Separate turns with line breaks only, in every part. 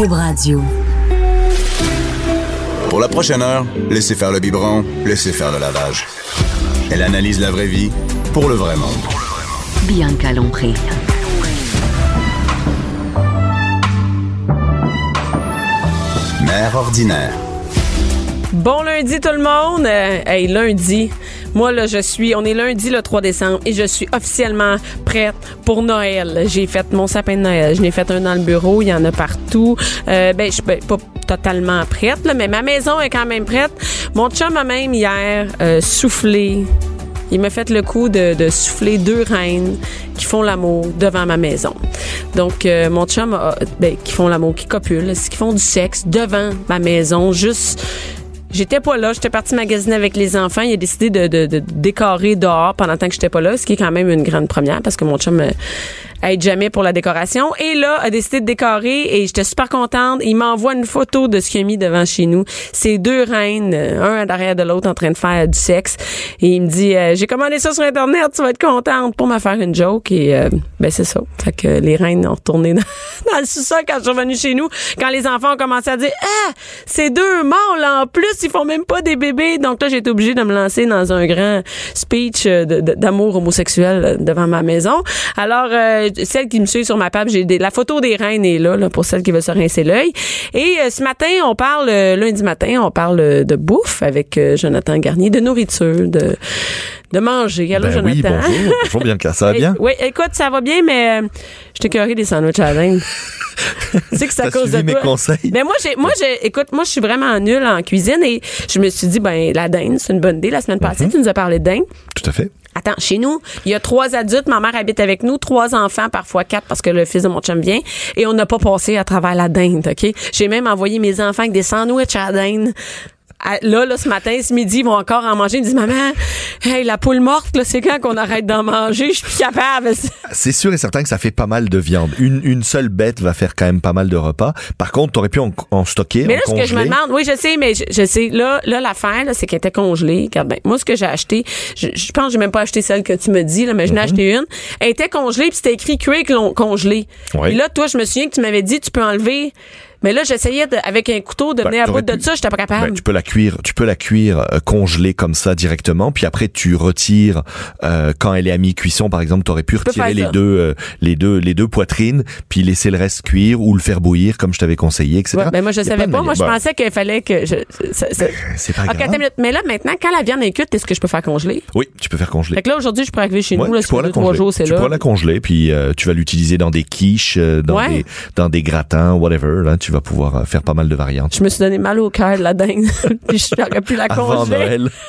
Cube Radio.
Pour la prochaine heure, laissez faire le biberon, laissez faire le lavage. Elle analyse la vraie vie pour le vrai monde.
Bianca Lompré.
Mère ordinaire.
Bon lundi tout le monde. Euh, hey, lundi. Moi là, je suis on est lundi le 3 décembre et je suis officiellement prête pour Noël. J'ai fait mon sapin de Noël, je l'ai fait un dans le bureau, il y en a partout. Euh, ben je suis pas totalement prête là, mais ma maison est quand même prête. Mon chum a même hier euh, soufflé il m'a fait le coup de, de, souffler deux reines qui font l'amour devant ma maison. Donc, euh, mon chum, a, ben, qui font l'amour, qui copulent, qui font du sexe devant ma maison, juste J'étais pas là, j'étais partie magasiner avec les enfants. Il a décidé de, de, de décorer dehors pendant que j'étais pas là, ce qui est quand même une grande première parce que mon chum euh, aide jamais pour la décoration. Et là, a décidé de décorer et j'étais super contente. Il m'envoie une photo de ce qu'il a mis devant chez nous. C'est deux reines, euh, un à l'arrière de l'autre en train de faire du sexe. Et il me dit, euh, j'ai commandé ça sur Internet, tu vas être contente pour me faire une joke. Et ben c'est ça. Fait que les reines ont retourné dans, le sous-sol quand je suis revenue chez nous. Quand les enfants ont commencé à dire, ah, c'est deux mâles en plus ils font même pas des bébés. Donc là, j'ai été obligée de me lancer dans un grand speech euh, d'amour homosexuel euh, devant ma maison. Alors, euh, celle qui me suit sur ma page, j'ai la photo des reines est là, là pour celle qui veut se rincer l'œil. Et ce matin, on parle, lundi matin, on parle de bouffe avec Jonathan Garnier, de nourriture, de de manger. Allô,
ben
Jonathan?
Oui, bonjour. bonjour, Bianca. Ça va bien?
oui, écoute, ça va bien, mais je t'ai des sandwichs à la dinde. tu sais que c'est à cause de
mes
toi.
conseils?
Mais moi, j'ai, moi, j'ai, écoute, moi, je suis vraiment nulle en cuisine et je me suis dit, ben, la dinde, c'est une bonne idée. La semaine passée,
Mhm.
tu nous as parlé de dinde.
Tout à fait.
Attends, chez nous, il y a trois adultes. Ma mère habite avec nous, trois enfants, parfois quatre parce que le fils de mon chum vient. Et on n'a pas passé à travers la dinde, OK? J'ai même envoyé mes enfants avec des sandwichs à la dinde. Là, là, ce matin, ce midi, ils vont encore en manger. Ils me disent, maman, hey, la poule morte, là, c'est quand qu'on arrête d'en manger? Je suis plus capable.
C'est sûr et certain que ça fait pas mal de viande. Une, une seule bête va faire quand même pas mal de repas. Par contre, t'aurais pu en, en stocker,
Mais
en
là, ce que je me demande, oui, je sais, mais je, je sais, là, là, l'affaire, là, c'est qu'elle était congelée. Regarde bien. Moi, ce que j'ai acheté, je, je pense que j'ai même pas acheté celle que tu me dis, là, mais je n'ai acheté une. Elle était congelée, puis c'était écrit con- congelé.
Oui.
Puis là, toi, je me souviens que tu m'avais dit, tu peux enlever. Mais là, j'essayais avec un couteau de
Ben,
venir à bout de
pu-
ça, j'étais pas capable.
Ben, tu peux la cuire, tu peux la cuire euh, congelée comme ça directement, puis après tu retires euh, quand elle est à mi-cuisson par exemple, tu aurais pu retirer les
ça.
deux euh, les deux les deux poitrines, puis laisser le reste cuire ou le faire bouillir comme je t'avais conseillé, etc.
Ouais, ben moi, je savais pas. Moi, je.
Ben,
pensais qu'il fallait que je. ça-
c'est pas grave.
Mais là, maintenant, quand la viande est cuite, est-ce que je peux faire congeler?
Oui, tu peux faire congeler.
Fait que là, aujourd'hui, je pourrais arriver chez
Ouais,
nous, là,
tu
sur deux, trois jours, c'est
tu
là.
pourras la congeler, puis euh, tu vas l'utiliser dans des quiches, euh, dans,
Ouais.
des, dans des gratins, whatever. Là, tu vas pouvoir euh, faire pas mal de variantes.
Je me suis donné mal au cœur de la dinde. Puis j'aurais pu la
Avant
congeler.
Noël.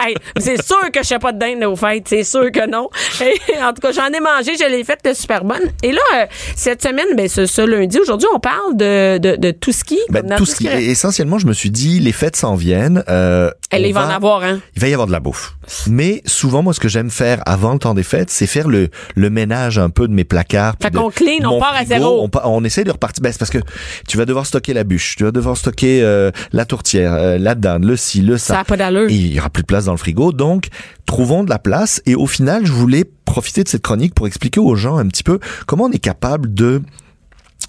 Hey, c'est sûr que je sais pas de dinde aux fêtes, c'est sûr que non. En tout cas, j'en ai mangé, je l'ai faite super bonne. Et là, euh, cette semaine, ben ce, ce lundi, aujourd'hui, on parle de, de, de tout ski.
Ben,
comme dans
tout ce qui, essentiellement, je me suis dit, les fêtes s'en viennent. Euh,
Elle, va en avoir, hein.
Il va y avoir de la bouffe. Mais souvent, moi, ce que j'aime faire avant le temps des fêtes, c'est faire le, le ménage un peu de mes placards.
Fait qu'on clean, on part à zéro.
On, on essaie de repartir. Ben, c'est parce que tu vas devoir stocker la bûche, tu vas devoir stocker euh, la tourtière, euh, la dinde, le ci, le ça.
Ça a pas d'allure.
Et il y aura plus de place dans le frigo. Donc, trouvons de la place. Et au final, je voulais profiter de cette chronique pour expliquer aux gens un petit peu comment on est capable de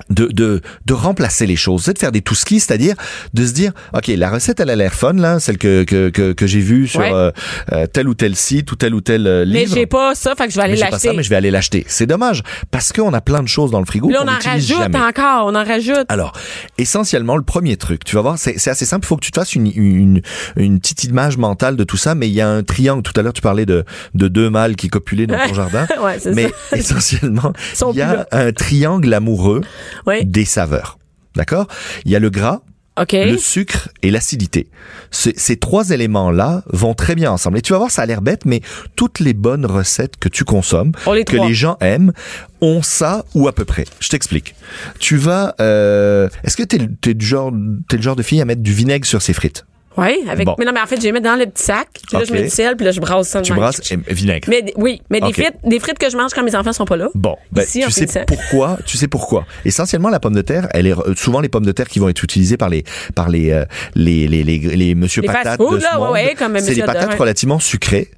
de, de, de remplacer les choses, c'est de faire des tout skis, c'est-à-dire de se dire, ok, la recette elle a l'air fun là, celle que que que, que j'ai vue sur
Ouais.
euh, euh, tel ou tel site ou tel ou tel euh,
Mais
livre.
j'ai pas ça, fait que je vais aller
Mais j'ai pas
l'acheter.
ça, mais je vais aller l'acheter. C'est dommage parce qu'on a plein de choses dans le frigo
là, on en rajoute
jamais.
encore, on en rajoute.
Alors, essentiellement, le premier truc, tu vas voir, c'est c'est assez simple. Il faut que tu te fasses une, une, une petite image mentale de tout ça, mais il y a un triangle. Tout à l'heure, tu parlais de, de deux mâles qui copulaient dans ton jardin.
Ouais,
mais
ça.
essentiellement, il y a un triangle amoureux
Oui.
des saveurs. D'accord? Il y a le gras,
OK.
le sucre et l'acidité. Ces, trois éléments-là vont très bien ensemble. Et tu vas voir, ça a l'air bête, mais toutes les bonnes recettes que tu consommes,
les
que les gens aiment, ont ça ou à peu près. Je t'explique. Tu vas... Euh, Est-ce que t'es du genre t'es le genre de fille à mettre du vinaigre sur ses frites?
Oui, avec.
Bon.
Mais non, mais en fait, je les mets dans le petit sac. Puis là, je mets du sel, puis là, je brasse ça.
Tu brasses eh, vinaigre.
Mais oui, mais des frites, des frites que je mange quand mes enfants sont pas là.
Bon, ben,
Ici,
tu sais
finissant.
pourquoi Tu sais pourquoi Essentiellement, la pomme de terre, elle est euh, souvent les pommes de terre qui vont être utilisées par les par les euh, les les les, les monsieur
Les
patates de ce
là, ouais,
monde.
ouais, comme
C'est des patates relativement sucrées.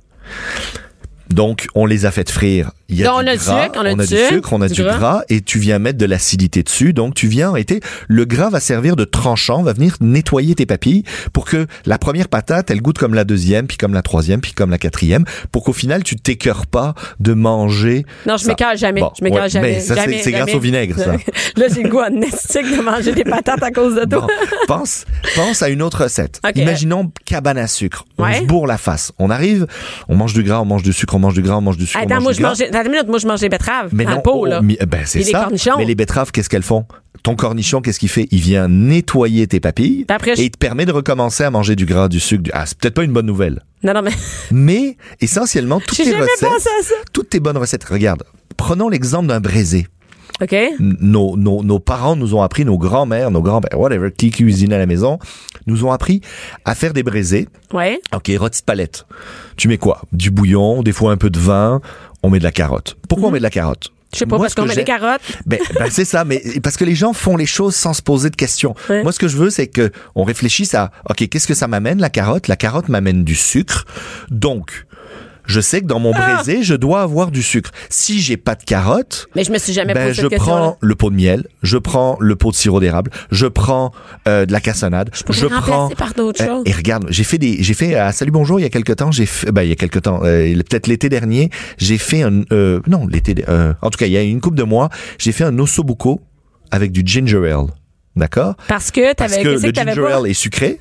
Donc, on les a fait frire. Il y a
Donc,
du
on a
gras,
sucre, on a
du
du sucre,
on a
du
du
gras.
gras. et tu viens mettre de l'acidité dessus. Donc, tu viens arrêter. Le gras va servir de tranchant, va venir nettoyer tes papilles pour que la première patate, elle goûte comme la deuxième, puis comme la troisième, puis comme la quatrième, pour qu'au final, tu t'écœures pas de manger.
Non, je m'écarte jamais.
Bon,
je m'écarte
ouais,
jamais.
mais ça, c'est- grâce au vinaigre, ça.
là, j'ai le goût de manger des patates à cause de toi.
Bon, pense, pense à une autre recette. Imaginons cabane à sucre. On
Ouais.
se bourre la face. On arrive, on mange du gras, on mange du sucre, on mange du gras, on mange du sucre, on
Attends,
mange
moi,
du
je
gras?
mangeais, attends une minute, moi, je mange des betteraves.
Mais
dans
non,
pot,
oh,
là.
mi- ben c'est ça. Mais les betteraves, qu'est-ce qu'elles font? Ton cornichon, qu'est-ce qu'il fait? Il vient nettoyer tes papilles
Puis après, je-
et il te permet de recommencer à manger du gras, du sucre. Du... Ah, c'est peut-être pas une bonne nouvelle.
Non, non, mais.
Mais essentiellement, toutes tes recettes,
pensé à ça.
toutes tes bonnes recettes. Regarde, prenons l'exemple d'un braisé.
OK?
nos, nos, nos parents nous ont appris, nos grands-mères, nos grands-pères, whatever, qui cuisinent à la maison, nous ont appris à faire des braisés.
Ouais.
Ok, rôti de palette. Tu mets quoi? Du bouillon, des fois un peu de vin, on met de la carotte. Pourquoi on met de la carotte?
Mhm. Je sais pas,
Moi,
parce qu'on met des carottes.
ben, ben, c'est ça, mais parce que les gens font les choses sans se poser de questions.
Ouais.
Moi, ce que je veux, c'est que on réfléchisse à, ok, qu'est-ce que ça m'amène la carotte? La carotte m'amène du sucre, donc je sais que dans mon
Ah!
braisé, je dois avoir du sucre. Si j'ai pas de carotte,
Mais je me suis jamais
ben,
posé
je
cette
prends le pot de miel, je prends le pot de sirop d'érable, je prends euh, de la cassonade, je,
pourrais
prends
remplacer par d'autres
Euh,
choses.
et regarde, j'ai fait des, j'ai fait à Salut Bonjour il y a quelque temps, j'ai fait, ben il y a quelque temps, euh, peut-être l'été dernier, j'ai fait un, euh, non l'été, euh, en tout cas il y a une coupe de mois, j'ai fait un ossobuco avec du ginger ale, d'accord?
Parce que
Parce
t'avais.
que le
que t'avais
ginger ale est sucré.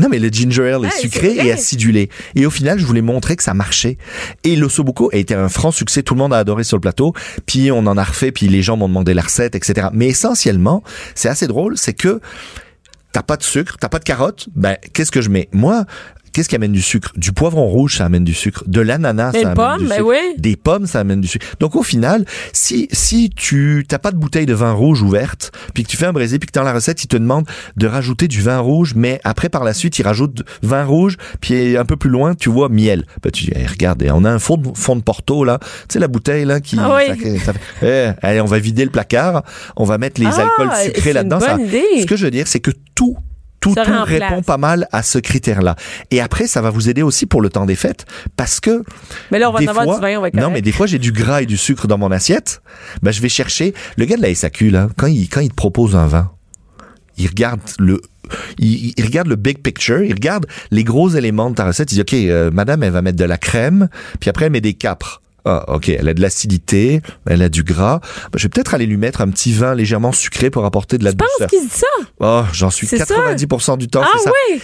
Non, mais le ginger ale est
Ouais,
sucré et acidulé. Et au final, je voulais montrer que ça marchait. Et l'ossobuco a été un franc succès. Tout le monde a adoré sur le plateau. Puis on en a refait. Puis les gens m'ont demandé la recette, etc. Mais essentiellement, c'est assez drôle. C'est que t'as pas de sucre, t'as pas de carotte. Ben, qu'est-ce que je mets? Moi, qu'est-ce qui amène du sucre? Du poivron rouge, ça amène du sucre. De l'ananas, ça amène du
ben
sucre.
oui.
Des pommes, ça amène du sucre. Donc au final, si si tu t'as pas de bouteille de vin rouge ouverte, puis que tu fais un braisé, puis que dans la recette, il te demande de rajouter du vin rouge, mais après par la suite, il rajoute vin rouge, puis un peu plus loin, tu vois miel. Ben, tu dis, Eh, regarde, on a un fond de, fond de Porto là, tu sais la bouteille là qui,
Ah oui.
ça fait- ça fait- Eh, allez, on va vider le placard, on va mettre les
Ah,
alcools sucrés là-dedans. Ça-. Ce que je veux dire, c'est que tout tout, tout répond pas mal à ce critère-là. Et après, ça va vous aider aussi pour le temps des fêtes, parce que
Mais là, on va
des
en avoir du vin, on va
Non, mais des fois, j'ai du gras et du sucre dans mon assiette. Ben, je vais chercher. Le gars de la SAQ, là, quand il, quand il te propose un vin, il regarde le, il, il regarde le big picture, il regarde les gros éléments de ta recette. Il dit, OK, euh, madame, elle va mettre de la crème, puis après, elle met des capres. Ah, ok, elle a de l'acidité, elle a du gras. Ben, je vais peut-être aller lui mettre un petit vin légèrement sucré pour apporter de la
Je pense
douceur.
qu'il dit ça?
Oh, j'en suis
C'est ça?
90% du temps,
Ah
ça?
oui!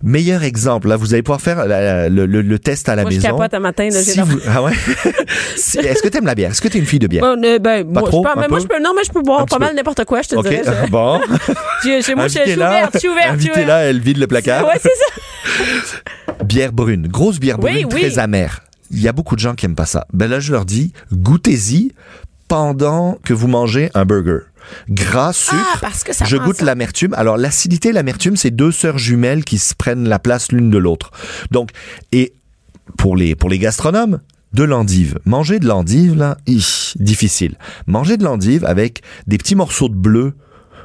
Meilleur exemple, là, vous allez pouvoir faire la- le, le- le test à la
Moi, je
maison.
capote un matin, là,
Si vous- ah ouais? Si- Est-ce que t'aimes la bière? Est-ce que t'es une fille de bière?
Bon, euh, ben, moi,
trop,
je peux,
un
mais moi, je peux, non, mais je peux boire
Un
pas mal n'importe quoi, je te
OK,
dirais. je-
bon.
Chez, chez moi, je, je suis ouverte, je suis ouverte, je
invitez-la, elle vide le placard.
Ouais, c'est ça.
Bière brune, grosse bière brune,
oui.
très amère. Il y a beaucoup de gens qui aiment pas ça. Ben là, je leur dis, goûtez-y pendant que vous mangez un burger. Gras, sucre.
Ah, parce que ça
je goûte l'amertume. Alors, l'acidité et l'amertume, c'est deux sœurs jumelles qui se prennent la place l'une de l'autre. Donc, et pour les, pour les gastronomes, de l'endive. Manger de l'endive, là, hi, difficile. Manger de l'endive avec des petits morceaux de bleu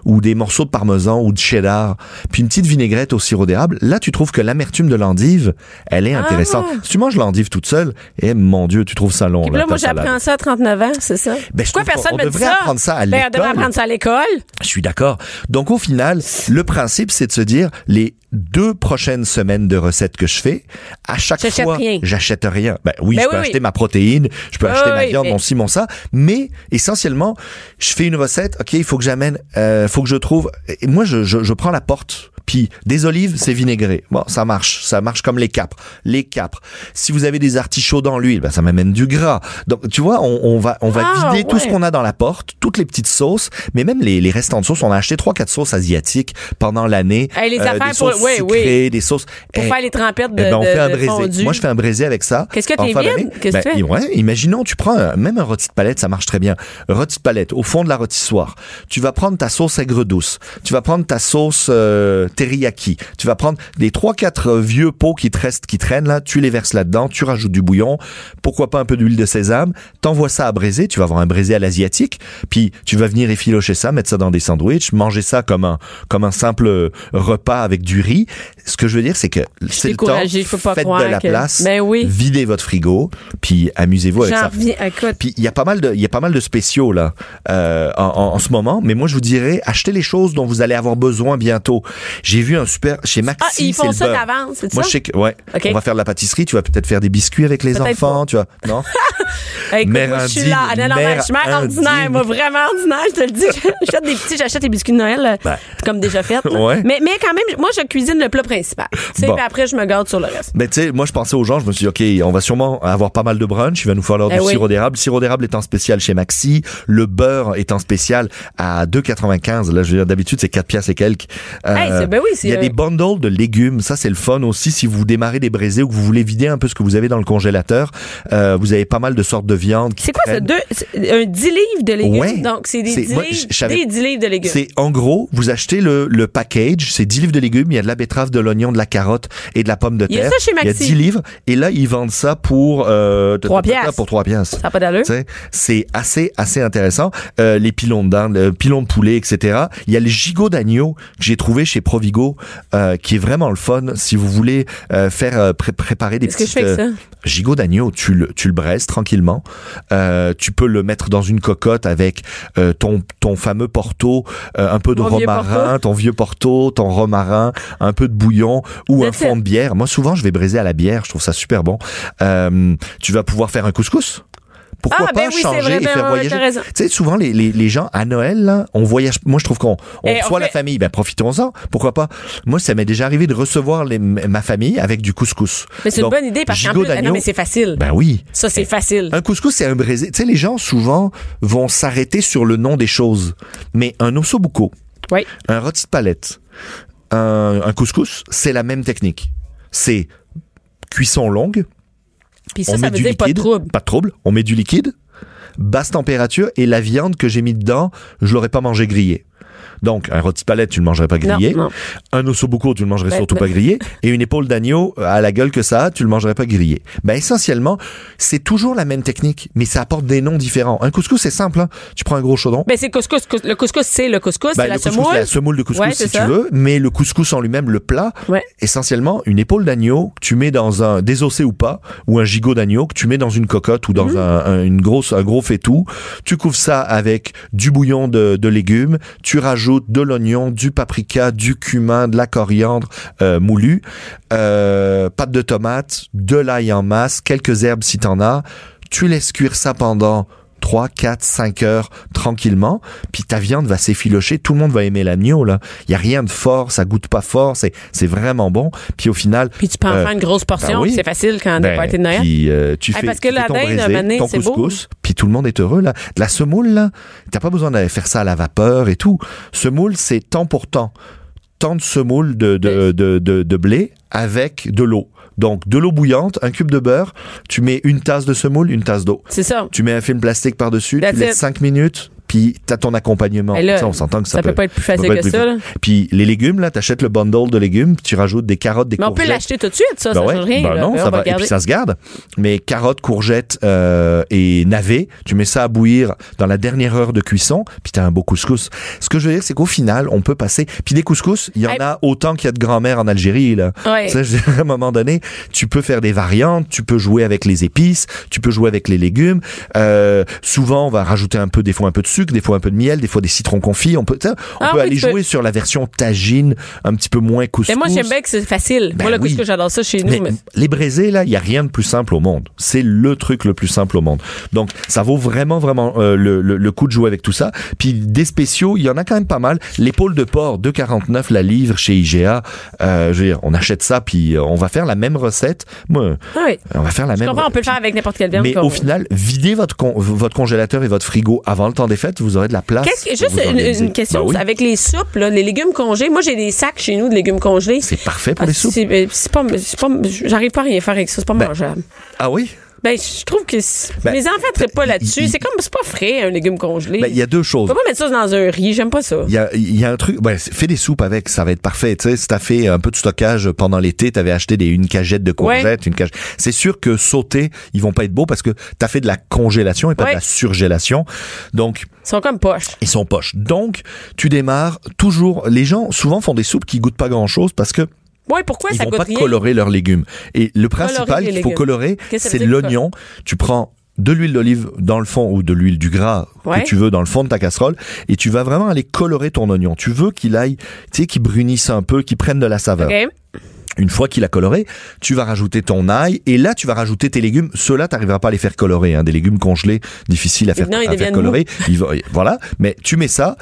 ou des morceaux de parmesan ou de cheddar, puis une petite vinaigrette au sirop d'érable, là, tu trouves que l'amertume de l'endive, elle est intéressante.
ouais.
Si tu manges l'endive toute seule, eh, mon Dieu, tu trouves ça long.
Puis là,
ta
moi, j'apprends ça à 39 ans, c'est ça?
Ben,
Pourquoi personne
on
me dit
devrait
ça?
apprendre ça à
Ben, on devrait apprendre ça à l'école.
Je suis d'accord. Donc au final, le principe, c'est de se dire les deux prochaines semaines de recettes que je fais, à chaque fois, j'achète rien. Ben oui,
Ben
je
oui,
peux
oui.
acheter ma protéine, je peux acheter ma viande,
mais-
mon ci, mon ça, mais essentiellement, je fais une recette. Ok, il faut que j'amène, euh, faut que je trouve. Et moi, je, je, je prends la porte Puis des olives, c'est vinaigré. Bon, ça marche, ça marche comme les capres. Les capres. Si vous avez des artichauts dans l'huile, ben, ça m'amène du gras. Donc tu vois, on, on va on va
Ah,
vider tout ce qu'on a dans la porte, toutes les petites sauces, mais même les, les restants de sauces. On a acheté trois quatre sauces asiatiques pendant l'année.
Hey, les
Euh,
affaires
des
pour-
sauces
oui, oui.
sucrées, des sauces.
Pour
Eh,
faire les trempettes de,
eh ben, on
de-
fait un braisé. Moi, je fais un braisé avec ça.
Qu'est-ce que t'es vide? Qu'est-ce que tu fais?
Ouais, imaginons, tu prends un- même un rôti de palette, ça marche très bien. Rôti de palette, au fond de la rôtissoire. Tu vas prendre ta sauce aigre douce. Tu vas prendre ta sauce euh, teriyaki. Tu vas prendre des trois quatre euh, vieux pots qui te restent, qui traînent là. Tu les verses là-dedans. Tu rajoutes du bouillon. Pourquoi pas un peu d'huile de sésame. T'envoies ça à braiser. Tu vas avoir un braisé à l'asiatique. Puis tu vas venir effilocher ça, mettre ça dans des sandwichs, manger ça comme un comme un simple euh, repas avec du riz. Ce que je veux dire, c'est que c'est le temps.
je peux pas
Faites de la
que-
place.
Ben oui.
Videz votre frigo. Puis amusez-vous avec ça.
Écoute,
Puis il y a pas mal de il y a pas mal de spéciaux là euh, en, en- en ce moment, mais moi je vous dirais achetez les choses dont vous allez avoir besoin bientôt. J'ai vu un super chez Maxi,
ah, ils font ça d'avance, c'est ça?
Moi je sais que ouais,
Ok.
on va faire de la pâtisserie, tu vas peut-être faire des biscuits avec les enfants, tu vois. Non?
Écoute,
Mère
moi, je suis là. Ah, non, non,
mère
je suis mère ordinaire, moi, vraiment ordinaire, je te le dis. J'achète des petits, j'achète des biscuits de Noël, euh,
Ben.
comme déjà fait.
Ouais.
Mais, mais quand même, moi, je cuisine le plat principal. Tu
Bon.
puis après, je me garde sur le reste.
Ben tu sais, moi je pensais aux gens, je me suis dit OK, on va sûrement avoir pas mal de brunch, il va nous falloir
Eh
du
oui.
sirop d'érable. Le sirop d'érable est en spécial chez Maxi, le beurre est en spécial à 2,95. Là, je veux dire d'habitude c'est 4 pièces et quelques. Euh,
Hey, ben oui, c'est,
il y a
euh,
des bundles de légumes, ça c'est le fun aussi si vous démarrez des braisés ou que vous voulez vider un peu ce que vous avez dans le congélateur. Euh, vous avez pas mal de sortes de viande
C'est quoi ça? Deux, c'est un 10 livres de légumes?
Ouais.
Donc, c'est des
C'est-
10
moi,
livres, des 10 livres de légumes.
C'est en gros, vous achetez le, le package, c'est 10 livres de légumes, il y a de la betterave, de l'oignon, de la carotte et de la pomme de
Il y a
terre.
ça chez
Il y a
Maxi.
10 livres et là ils vendent ça pour euh,
Trois
ta- ta- ta-
piastres.
pour 3 piastres.
Ça n'a pas d'allure?
C'est assez assez intéressant. Euh, les pilons de dinde, le pilon de poulet, etc. Il y a le gigot d'agneau que j'ai trouvé chez Provigo, euh, qui est vraiment le fun si vous voulez euh, faire euh, pré- préparer des
Qu'est-ce que je
petites
fais avec
euh,
ça?
gigot d'agneau. Tu le tu le braises tranquillement. Tu peux le mettre dans une cocotte avec ton ton fameux porto, un peu de
Mon
romarin, ton vieux porto, ton romarin, un peu de bouillon ou un fond de bière. Moi souvent je vais braiser à la bière. Je trouve ça super bon. Tu vas pouvoir faire un couscous? Pourquoi
Ah,
pas
ben oui, c'est
changer
vrai,
et
ben
faire voyager? Tu sais, souvent les, les, les gens à Noël, là, on voyage. Moi, je trouve qu'on on
on
reçoit la famille. Ben profitons-en. Pourquoi pas? Moi, ça m'est déjà arrivé de recevoir les- ma famille avec du couscous.
Mais c'est une bonne idée parce qu'en plus, ah non, mais c'est facile.
Ben oui.
Ça, c'est facile.
Un couscous, c'est un braisé. Tu sais, les gens souvent vont s'arrêter sur le nom des choses, mais un ossobuco,
Oui.
un rôti de palette, un, un couscous, c'est la même technique. C'est cuisson longue,
Puis ça,
on
ça
met
veut
du
dire
liquide,
pas de trouble.
pas de trouble, on met du liquide, basse température et la viande que j'ai mis dedans, je l'aurais pas mangé grillée. Donc, un rôti palette, tu le mangerais pas grillé.
Non, non.
Un ossobuco, tu le mangerais
Ben,
surtout
ben-
pas grillé. Et une épaule d'agneau, à la gueule que ça a, tu le mangerais pas grillé. Ben, essentiellement, c'est toujours la même technique, mais ça apporte des noms différents. Un couscous, c'est simple, hein. Tu prends un gros chaudron.
Ben, c'est couscous. cous- Le couscous, c'est le couscous,
Ben,
c'est la
couscous,
semoule.
la semoule de couscous
Ouais,
si tu veux, mais le couscous en lui-même, le plat,
Ouais.
essentiellement une épaule d'agneau que tu mets dans un désossé ou pas, ou un gigot d'agneau que tu mets dans une cocotte ou dans
Mhm.
un, un- une grosse, un gros faitout. Tu couvres ça avec du bouillon de, de légumes. Tu rajoutes de l'oignon, du paprika, du cumin, de la coriandre euh, moulu, euh, pâte de tomate, de l'ail en masse, quelques herbes si t'en as. Tu laisses cuire ça pendant 3, 4, 5 heures tranquillement, puis ta viande va s'effilocher, tout le monde va aimer l'agneau là. Il y a rien de fort, ça goûte pas fort, c'est c'est vraiment bon. Puis au final,
Puis tu peux en
euh,
faire une grosse portion.
ben oui.
puis C'est facile quand
ben,
party de Noël.
puis, euh, tu
Ah,
fais,
parce que
tu fais
la
ton
donné,
ton
c'est beau.
couscous, puis tout le monde est heureux là. De la semoule là, t'as pas besoin d'aller faire ça à la vapeur et tout. Semoule, c'est temps pour temps. Tant de semoule de, de, de, de, de blé avec de l'eau. Donc, de l'eau bouillante, un cube de beurre, tu mets une tasse de semoule, une tasse d'eau.
C'est ça.
Tu mets un film plastique par-dessus,
That's
tu laisses
it.
5 minutes, puis t'as ton accompagnement.
Là,
ça, on s'entend que ça,
Ça peut pas être plus facile que ça. là.
Puis les légumes, là, t'achètes le bundle de légumes, puis tu rajoutes des carottes, des
Mais on peut
courgettes.
l'acheter tout de suite, ça.
Ben
ça
ouais,
change rien.
ben non,
Ben,
ça va, et puis ça se garde. Mais carottes, courgettes euh, et navets, tu mets ça à bouillir dans la dernière heure de cuisson, puis t'as un beau couscous. Ce que je veux dire, c'est qu'au final, on peut passer. Puis des couscous, il y en
Hey.
a autant qu'il y a de grand-mère en Algérie là.
Ouais.
Ça, je veux dire, à un moment donné, tu peux faire des variantes, tu peux jouer avec les épices, tu peux jouer avec les légumes. Euh, souvent, on va rajouter un peu, des fois un peu de sucre. Sucre, des fois un peu de miel, des fois des citrons confits. On peut, on
Ah
peut
oui,
aller
peux.
jouer sur la version tagine, un petit peu moins couscous.
Mais moi, j'aime bien que c'est facile.
Ben
moi, le
oui.
couscous, j'adore ça chez nous.
Mais
mais-
les braisés, là, il y a rien de plus simple au monde. C'est le truc le plus simple au monde. Donc, ça vaut vraiment, vraiment euh, le, le, le coup de jouer avec tout ça. Puis des spéciaux, il y en a quand même pas mal. L'épaule de porc, 2,49 la livre chez IGA. Euh, je veux dire, on achète ça, puis euh, on va faire la même recette. Moi,
Ah oui.
on va faire la
Je
même.
comprends, on peut le faire avec n'importe quelle viande.
Mais au final, videz votre con- votre congélateur et votre frigo avant le temps des vous aurez de la place.
Que- juste une, question
Ben oui.
avec les soupes, là, les légumes congelés. Moi, j'ai des sacs chez nous de légumes congelés.
C'est parfait pour
Ah,
les soupes.
c'est- pas, pas, j'arrive pas à rien faire avec ça. C'est pas
Ben,
mangeable.
Ah oui?
Ben, je trouve que
Ben,
mes enfants ne pas là-dessus. C'est comme, c'est pas frais, un légume congelé.
Ben, il y a deux
On
choses.
peut pas mettre ça dans un riz. J'aime pas ça.
Il y a, y a un truc, c'est- fais des soupes avec, ça va être parfait. Tu sais, si t'as fait un peu de stockage pendant l'été, t'avais acheté des, une cagette de courgettes, une cage. C'est sûr que sauter, ils vont pas être beaux parce que t'as fait de la congélation et pas
Ouais.
de la surgélation. Donc,
Ils sont comme poches.
ils sont poches. Donc, tu démarres toujours. Les gens souvent font des soupes qui goûtent pas grand chose parce que
Ouais, pourquoi
ils
ça
vont pas
rien?
colorer leurs légumes. Et le principal qu'il faut colorer, c'est l'oignon. Tu prends de l'huile d'olive dans le fond ou de l'huile du gras
Ouais.
que tu veux dans le fond de ta casserole et tu vas vraiment aller colorer ton oignon. Tu veux qu'il aille, tu sais, qu'il brunisse un peu, qu'il prenne de la saveur. Une fois qu'il a coloré, tu vas rajouter ton ail et là tu vas rajouter tes légumes. Ceux-là, t'arriveras pas à les faire colorer. Hein. Des légumes congelés, difficiles à faire,
Non,
à faire colorer. Voilà, mais tu mets ça.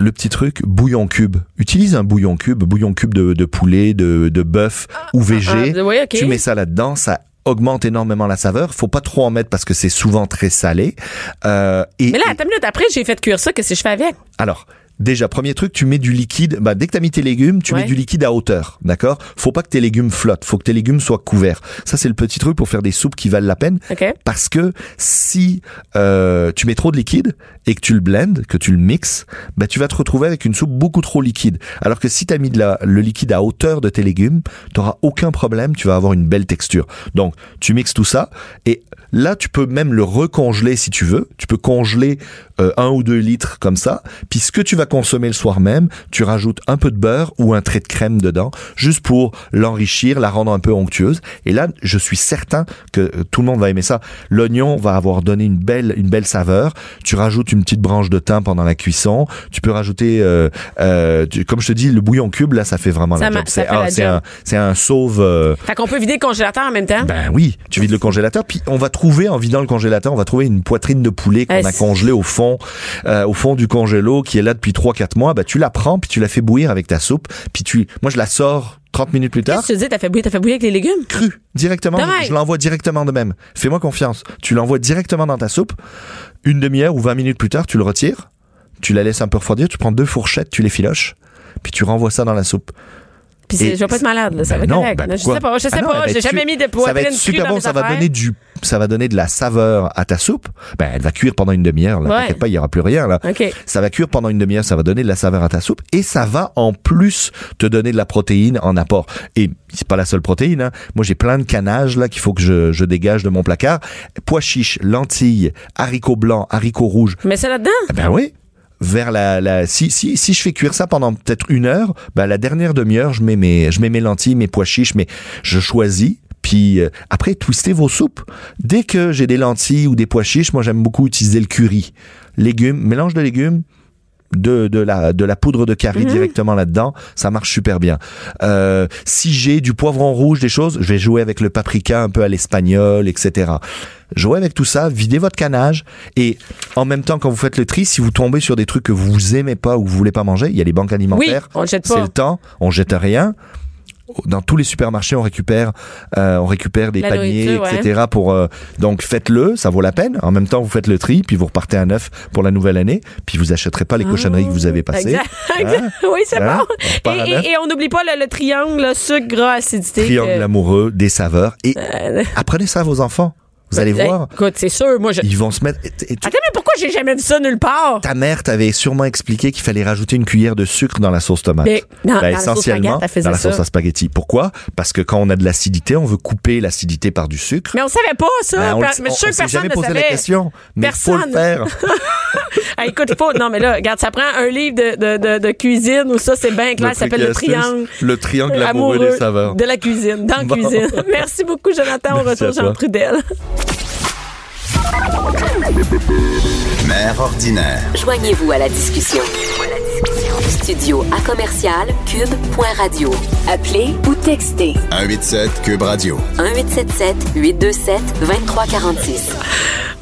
Le petit truc, bouillon cube. Utilise un bouillon cube, bouillon cube de, de poulet, de, de bœuf ou végé.
Ah, oui, OK.
Tu mets ça là-dedans, ça augmente énormément la saveur. Faut pas trop en mettre parce que c'est souvent très salé. Euh, et,
Mais là, attends une minute. Après, j'ai fait cuire ça. Qu'est-ce que je fais avec?
alors, déjà, premier truc, tu mets du liquide. Bah, dès que t'as mis tes légumes, tu
Ouais.
mets du liquide à hauteur, d'accord? Faut pas que tes légumes flottent. Faut que tes légumes soient couverts. Ça, c'est le petit truc pour faire des soupes qui valent la peine.
OK.
Parce que si euh, tu mets trop de liquide et que tu le blendes, que tu le mixes, bah, tu vas te retrouver avec une soupe beaucoup trop liquide. Alors que si tu as mis de la, le liquide à hauteur de tes légumes, tu aucun problème, tu vas avoir une belle texture. Donc, tu mixes tout ça et là, tu peux même le recongeler si tu veux. Tu peux congeler euh, un ou deux litres comme ça. Puis ce que tu vas consommer le soir même, tu rajoutes un peu de beurre ou un trait de crème dedans, juste pour l'enrichir, la rendre un peu onctueuse. Et là, je suis certain que euh, tout le monde va aimer ça. L'oignon va avoir donné une belle, une belle saveur. Tu rajoutes une petite branche de thym pendant la cuisson. Tu peux rajouter, euh, euh, tu- comme je te dis, le bouillon cube là, ça fait vraiment
Ça
la job. C'est ah, un, c'est un sauve. euh,
Fait qu'on peut vider le congélateur en même temps?
ben oui, tu vides le congélateur, puis on va trouver en vidant le congélateur, on va trouver une poitrine de poulet qu'on
Eh,
a congelée au fond, au fond du congélo, qui est là depuis 3-4 mois. Ben tu la prends, puis tu la fais bouillir avec ta soupe, puis tu, moi je la sors 30 minutes plus tard,
Qu'est-ce que tu dis? T'as fait bouillir, t'as fait bouillir avec les légumes?
crue directement. Je l'envoie directement de même. Fais-moi confiance. Tu l'envoies directement dans ta soupe. Une demi-heure ou 20 minutes plus tard, tu le retires, tu la laisses un peu refroidir, tu prends deux fourchettes, tu les filoches, puis tu renvoies ça dans la soupe.
Puis c'est- je vais pas être malade, là. Ça
Ben
va être
non,
correct.
ben
je sais pas, je sais
Ah non,
pas.
elle va
J'ai jamais mis de
Ça va
poitrine
être super bon, ça va
affaires.
donner du, ça va donner de la saveur à ta soupe. Ben, elle va cuire pendant une demi-heure, là.
Ouais.
T'inquiète pas, il y aura plus rien, là.
OK.
Ça va cuire pendant une demi-heure, ça va donner de la saveur à ta soupe et ça va en plus te donner de la protéine en apport. Et c'est pas la seule protéine, hein. Moi, j'ai plein de canages, là, qu'il faut que je, je dégage de mon placard. Pois chiches, lentilles, haricots blancs, haricots rouges.
Mets ça là-dedans?
Eh Ben oui. Vers la, la si, si, si je fais cuire ça pendant peut-être une heure, ben la dernière demi-heure, je mets mes, je mets mes lentilles, mes pois chiches, mais je choisis. Puis euh, après, twistez vos soupes. Dès que j'ai des lentilles ou des pois chiches, moi j'aime beaucoup utiliser le curry. Légumes, mélange de légumes, de, de la de la poudre de curry directement là-dedans, ça marche super bien. Euh, si j'ai du poivron rouge, des choses, je vais jouer avec le paprika un peu à l'espagnol, etc. Jouez avec tout ça, videz votre canage et en même temps quand vous faites le tri, si vous tombez sur des trucs que vous aimez pas ou que vous voulez pas manger, il y a les banques alimentaires.
on le jette
C'est
pas.
le temps, on jette rien. Dans tous les supermarchés, on récupère, euh, on récupère des
La
paniers,
ouais.
etc. Pour euh, donc faites-le, ça vaut la peine. En même temps, vous faites le tri, puis vous repartez à neuf pour la nouvelle année, puis vous achèterez pas les cochonneries que vous avez passées.
Exact. exact. Oui, c'est
Hein?
bon.
On
Et, et- et on n'oublie pas le, le triangle, le sucre, gras, acidité.
Triangle
que-
amoureux, des saveurs, et
Euh,
apprenez ça à vos enfants. Vous allez
hey,
voir,
Écoute, c'est sûr, moi, je.
ils vont se mettre. et- et tu-
Attends, mais pourquoi j'ai jamais vu ça nulle part?
ta mère t'avait sûrement expliqué qu'il fallait rajouter une cuillère de sucre dans la sauce tomate.
Mais dans- dans la sauce
essentiellement,
elle faisait
dans la
ça.
sauce à spaghetti. Pourquoi? Parce que quand on a de l'acidité, on veut couper l'acidité par du sucre.
Mais on savait pas ça.
Ben, on le-
mais je
on- on
personne
jamais
ne
posé
savait.
la question, mais il faut le
Personne.
faire.
Ah, écoute, faut. Non, mais là, regarde, ça prend un livre de, de, de, de cuisine où ça, c'est bien clair.
Le
Ça s'appelle le
et astuce,
triangle.
le triangle amoureux des saveurs.
De la cuisine, dans la
Bon.
cuisine. Merci beaucoup, Jonathan. On
Merci
retourne
à toi.
Jean Trudel.
Mère ordinaire.
Joignez-vous à la discussion. Studio à commercial cube.radio. Appelez ou textez
187 Cube Radio.
1877 827 2346.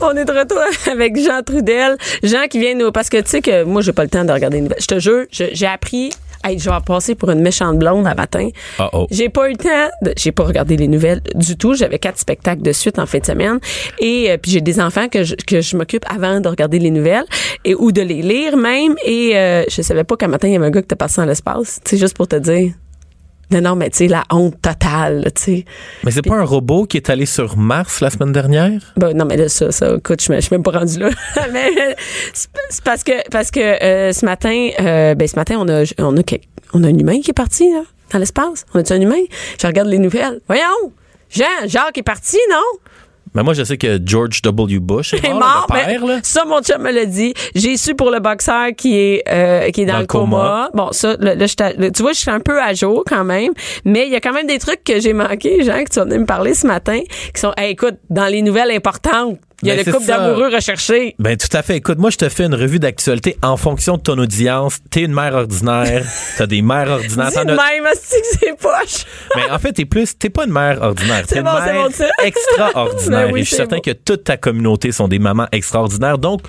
On est de retour avec Jean Trudel. Jean qui vient nous. Parce que tu sais que moi, j'ai pas le temps de regarder nouvelles. Je te jure, je- j'ai appris. Hey, je vais passer pour une méchante blonde à matin. J'ai pas eu le temps. de- J'ai pas regardé les nouvelles du tout. J'avais quatre spectacles de suite en fin de semaine. Et euh, puis j'ai des enfants que je, que je m'occupe avant de regarder les nouvelles et ou de les lire même. Et euh, je savais pas qu'un matin, il y avait un gars qui était passé dans l'espace. Sais, juste pour te dire. Non, non, mais tu sais, la honte totale, tu sais.
Mais c'est pas un robot qui est allé sur Mars la semaine dernière?
Ben, non, mais là, ça, ça, écoute, je suis même pas rendue là. mais c'est parce que, parce que euh, ce matin, euh, ben, ce matin, on a, on a, on a un humain qui est parti, là, dans l'espace. On a-tu un humain? Je regarde les nouvelles. Voyons! Jean, Jacques est parti, non?
Mais moi, je sais que George W. Bush est mort, le
ben,
là.
ça, mon chum me l'a dit. J'ai su pour le boxeur qui est, euh, qui est dans, le coma. Bon, ça, là, tu vois, je suis un peu à jour quand même. Mais il y a quand même des trucs que j'ai manqués, Jean, que tu vas venir me parler ce matin, qui sont, hey, écoute, dans les nouvelles importantes, il y a
Ben,
le couple d'amoureux recherchés.
Ben tout à fait. Écoute, moi je te fais une revue d'actualité en fonction de ton audience. T'es une mère ordinaire, t'as des mères ordinaires.
Dis
as-
même, c'est c'est poche?
Mais en fait, t'es plus, t'es pas une mère ordinaire. T'es une
bon, c'est
mère
bon,
extraordinaire.
Ben oui,
et je suis certain
bon.
que toute ta communauté sont des mamans extraordinaires. Donc,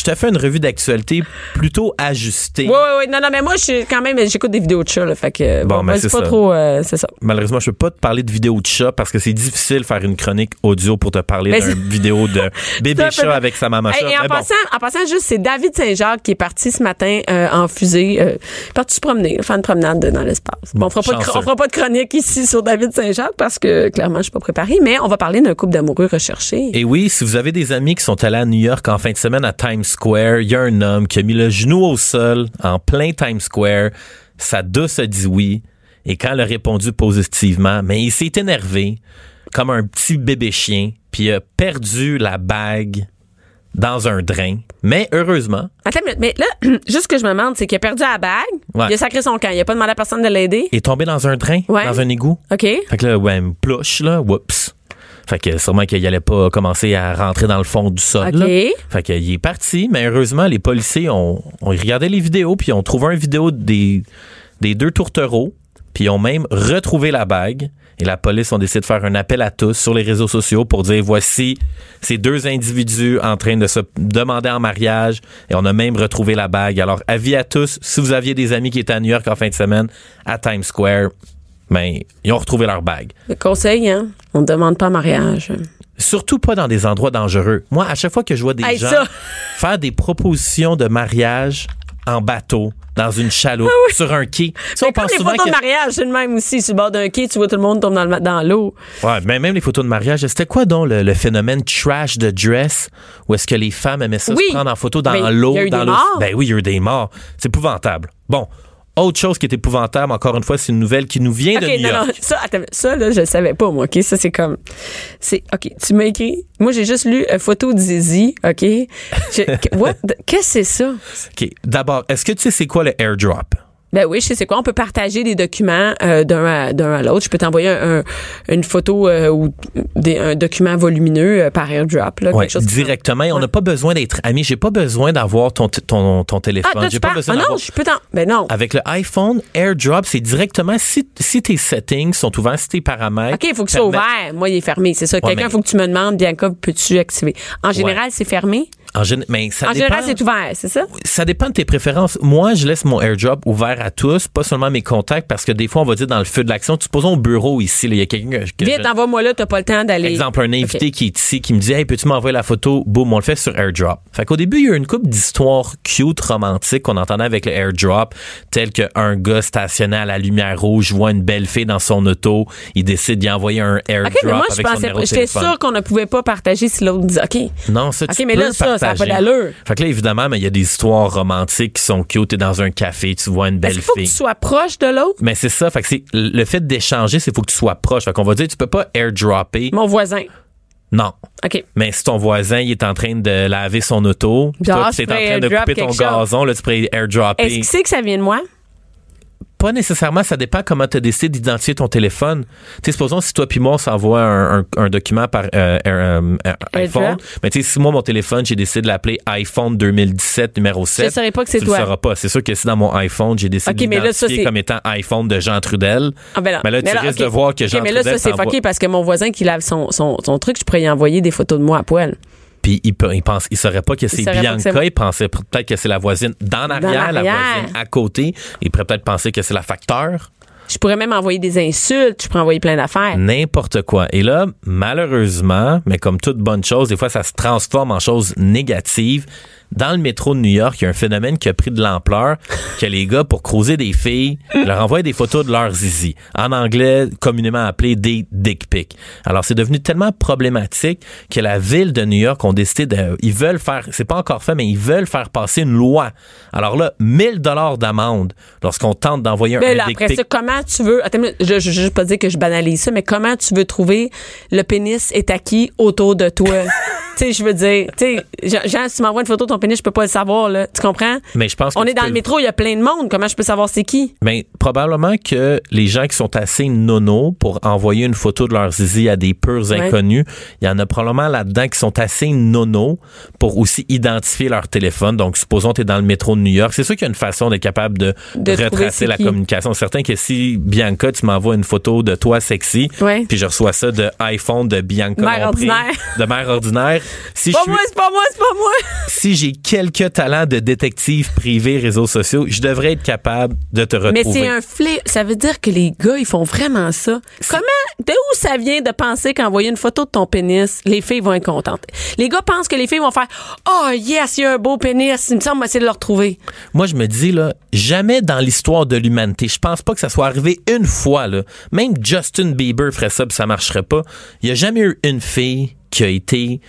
je te fais une revue d'actualité plutôt ajustée.
Oui, oui, oui. Non, non, mais moi, je suis quand même, j'écoute des vidéos de chats, là. Fait que,
Bon,
bon,
ben, c'est
pas
ça.
trop, euh, c'est ça.
Malheureusement, je peux pas te parler de vidéo de chat parce que c'est difficile de faire une chronique audio pour te parler
Mais
d'une vidéo de bébé
peu-
chat avec sa maman
Hey,
chat.
et en
Mais bon.
passant, en passant, juste, c'est David Saint-Jacques qui est parti ce matin euh, en fusée, euh, parti se promener, faire une promenade dans l'espace. Bon, on fera pas de,
chanceux.
on fera pas de chronique ici sur David Saint-Jacques parce que clairement, je suis pas préparée, mais on va parler d'un couple d'amoureux recherchés.
Et oui, si vous avez des amis qui sont allés à New York en fin de semaine à Times Square, il y a un homme qui a mis le genou au sol en plein Times Square. Sa douce a dit oui. Et quand elle a répondu positivement, mais il s'est énervé comme un petit bébé chien, puis il a perdu la bague dans un drain. Mais heureusement,
Attends, mais, mais là, juste ce que je me demande, c'est qu'il a perdu la bague,
Ouais.
il a sacré son camp, il a pas demandé à personne de l'aider.
il est tombé dans un drain,
Ouais.
dans un égout.
OK?
Fait que là, ouais, plouche, là, whoops. Fait que sûrement qu'il allait pas commencer à rentrer dans le fond du sol. là.
OK.
Fait qu'il est parti, mais heureusement, les policiers ont, ont regardé les vidéos, puis ils ont trouvé une vidéo des, des deux tourtereaux, puis ont même retrouvé la bague. Et la police ont décidé de faire un appel à tous sur les réseaux sociaux pour dire voici ces deux individus en train de se demander en mariage et on a même retrouvé la bague. Alors, avis à tous, si vous aviez des amis qui étaient à New York en fin de semaine, à Times Square, ben, ils ont retrouvé leur bague.
Le conseil, hein? On ne demande pas mariage.
Surtout pas dans des endroits dangereux. Moi, à chaque fois que je vois des
Hey,
gens
ça.
faire des propositions de mariage en bateau, dans une chaloupe, sur un quai. Ça, on
Mais
pense
les
souvent
photos de mariage, c'est le même aussi. Sur le bord d'un quai, tu vois tout le monde tombe dans, le- dans l'eau.
Ouais, mais même les photos de mariage, c'était quoi donc le, le phénomène trash de dress où est-ce que les femmes aimaient ça
Oui.
se prendre en photo dans l'eau, dans l'eau? Ben oui, il y a eu des morts. C'est épouvantable. Bon, autre chose qui est épouvantable, encore une fois, c'est une nouvelle qui nous vient de New
non,
York.
non, ça, attends, ça, là, je le savais pas, moi, OK? Ça, c'est comme. C'est. OK, tu m'as écrit. Moi, j'ai juste lu euh, photo de Zizi, OK? Qu'est-ce que c'est ça?
OK. D'abord, est-ce que tu sais c'est quoi le airdrop?
Ben oui, je sais c'est quoi. On peut partager des documents euh, d'un à, d'un à l'autre. Je peux t'envoyer un, un- une photo euh, ou des, un document volumineux euh, par airdrop. Là,
Ouais,
chose
directement. On n'a pas besoin d'être amis. J'ai pas besoin d'avoir ton, ton, ton
Ah,
téléphone.
toi,
J'ai pas besoin
Ah non, je peux t'en. Ben non.
Avec le iPhone, AirDrop, c'est directement si, si tes settings sont ouverts, si tes paramètres.
OK, il faut que ce soit ouvert. Moi, il est fermé. C'est ça.
Ouais,
Quelqu'un, il
mais-
faut que tu me demandes, Bianca, peux-tu activer? En général, c'est fermé?
En, gén- mais ça
En
dépend,
général, c'est ouvert, c'est ça?
ça dépend de tes préférences. Moi, je laisse mon AirDrop ouvert à tous, pas seulement mes contacts, parce que des fois, on va dire dans le feu de l'action, supposons au bureau ici, il y a quelqu'un que,
Vite,
je-
envoie-moi là, t'as pas le temps d'aller.
Exemple, un invité qui est ici, qui me dit Hey, peux-tu m'envoyer la photo? Boum, on le fait sur AirDrop. Fait qu'au début, il y a eu une couple d'histoires cute, romantiques qu'on entendait avec le AirDrop, tel qu'un gars stationné à la lumière rouge voit une belle fille dans son auto, il décide d'y envoyer un AirDrop
mais moi, je
avec
pensais J'étais sûre qu'on ne pouvait pas partager si l'autre disait OK.
Non, ça, tu
OK, mais
peux
là,
le
ça, pas
partager.
d'allure.
Fait que là, évidemment, mais il y a des histoires romantiques qui sont cute. T'es dans un café, tu vois une
Est-ce
belle
qu'il faut que
fille.
tu sois proche de l'autre?
Mais c'est ça. Fait que c'est le fait d'échanger, c'est faut que tu sois proche. Fait qu'on va dire, tu peux pas airdropper.
Mon voisin.
Non.
OK.
Mais si ton voisin il est en train de laver son auto,
Genre,
toi
tu
es en train de couper ton
chose.
gazon, là tu pourrais airdropper.
Est-ce qu'il sait que ça vient de moi?
Pas nécessairement, ça dépend comment tu as décidé d'identifier ton téléphone. Tu sais, supposons si toi puis moi on s'envoie un, un- un document par euh, euh, euh, iPhone, mais tu sais, si moi mon téléphone, j'ai décidé de l'appeler iPhone 2017 numéro 7.
Je saurais pas que c'est
tu
toi.
le sauras pas. C'est sûr que si dans mon iPhone, j'ai décidé
Ok, mais là, ça,
d'identifier comme étant iPhone de Jean Trudel,
Ah, ben
mais là, tu risques
ok.
de voir que Jean
mais là,
Trudel
ça, c'est fucké parce que mon voisin qui lave son, son, son truc, je pourrais y envoyer des photos de moi à poil.
Puis il, peut- il pense, il saurait pas que c'est
que
Bianca. il pensait peut-être que c'est la voisine d'en arrière, la voisine à côté. Il pourrait peut-être penser que c'est la facteur.
Je pourrais même envoyer des insultes, je pourrais envoyer plein d'affaires.
N'importe quoi. Et là, malheureusement, mais comme toute bonne chose, des fois, ça se transforme en choses négatives. Dans le métro de New York, il y a un phénomène qui a pris de l'ampleur, que les gars, pour croiser des filles, leur envoient des photos de leurs zizi. En anglais, communément appelé des dick pics. Alors, c'est devenu tellement problématique que la ville de New York ont décidé de, ils veulent faire, c'est pas encore fait, mais ils veulent faire passer une loi. Alors là, 1000 dollars d'amende lorsqu'on tente d'envoyer un,
là,
dick
après
pic.
ça, comment tu veux. Attends, je, je, je veux pas dire que je banalise ça, mais comment tu veux trouver le pénis est acquis autour de toi? tu sais, je veux dire, tu sais, si tu m'envoies une photo de ton pénis, je peux pas le savoir, là. Tu comprends?
Mais je pense
On est dans
peux
le métro, il y a plein de monde. Comment je peux savoir c'est qui?
Ben, probablement que les gens qui sont assez nono pour envoyer une photo de leur zizi à des purs inconnus, il y en a probablement là-dedans qui sont assez nono pour aussi identifier leur téléphone. Donc, supposons que tu es dans le métro de New York. C'est sûr qu'il y a une façon d'être capable de, retracer la
qui.
communication. Certain que si, Bianca, tu m'envoies une photo de toi sexy,
Ouais.
puis je reçois ça de iPhone de Bianca
Mère
Lompré,
ordinaire.
de mère ordinaire, si je
Pas
suis
moi, c'est pas moi, c'est pas moi!
si j'ai quelques talents de détective privé réseaux sociaux, je devrais être capable de te retrouver.
Mais c'est un flé. Ça veut dire que les gars, ils font vraiment ça. Comment, de où ça vient de penser qu'envoyer une photo de ton pénis, les filles vont être contentes? Les gars pensent que les filles vont faire, oh yes, il y a un beau pénis. Il me semble, essayer de le retrouver.
Moi, je me dis, là, jamais dans l'histoire de l'humanité, je pense pas que ça soit arrivé une fois, là. Même Justin Bieber ferait ça, puis ça marcherait pas. Il y a jamais eu une fille qui a été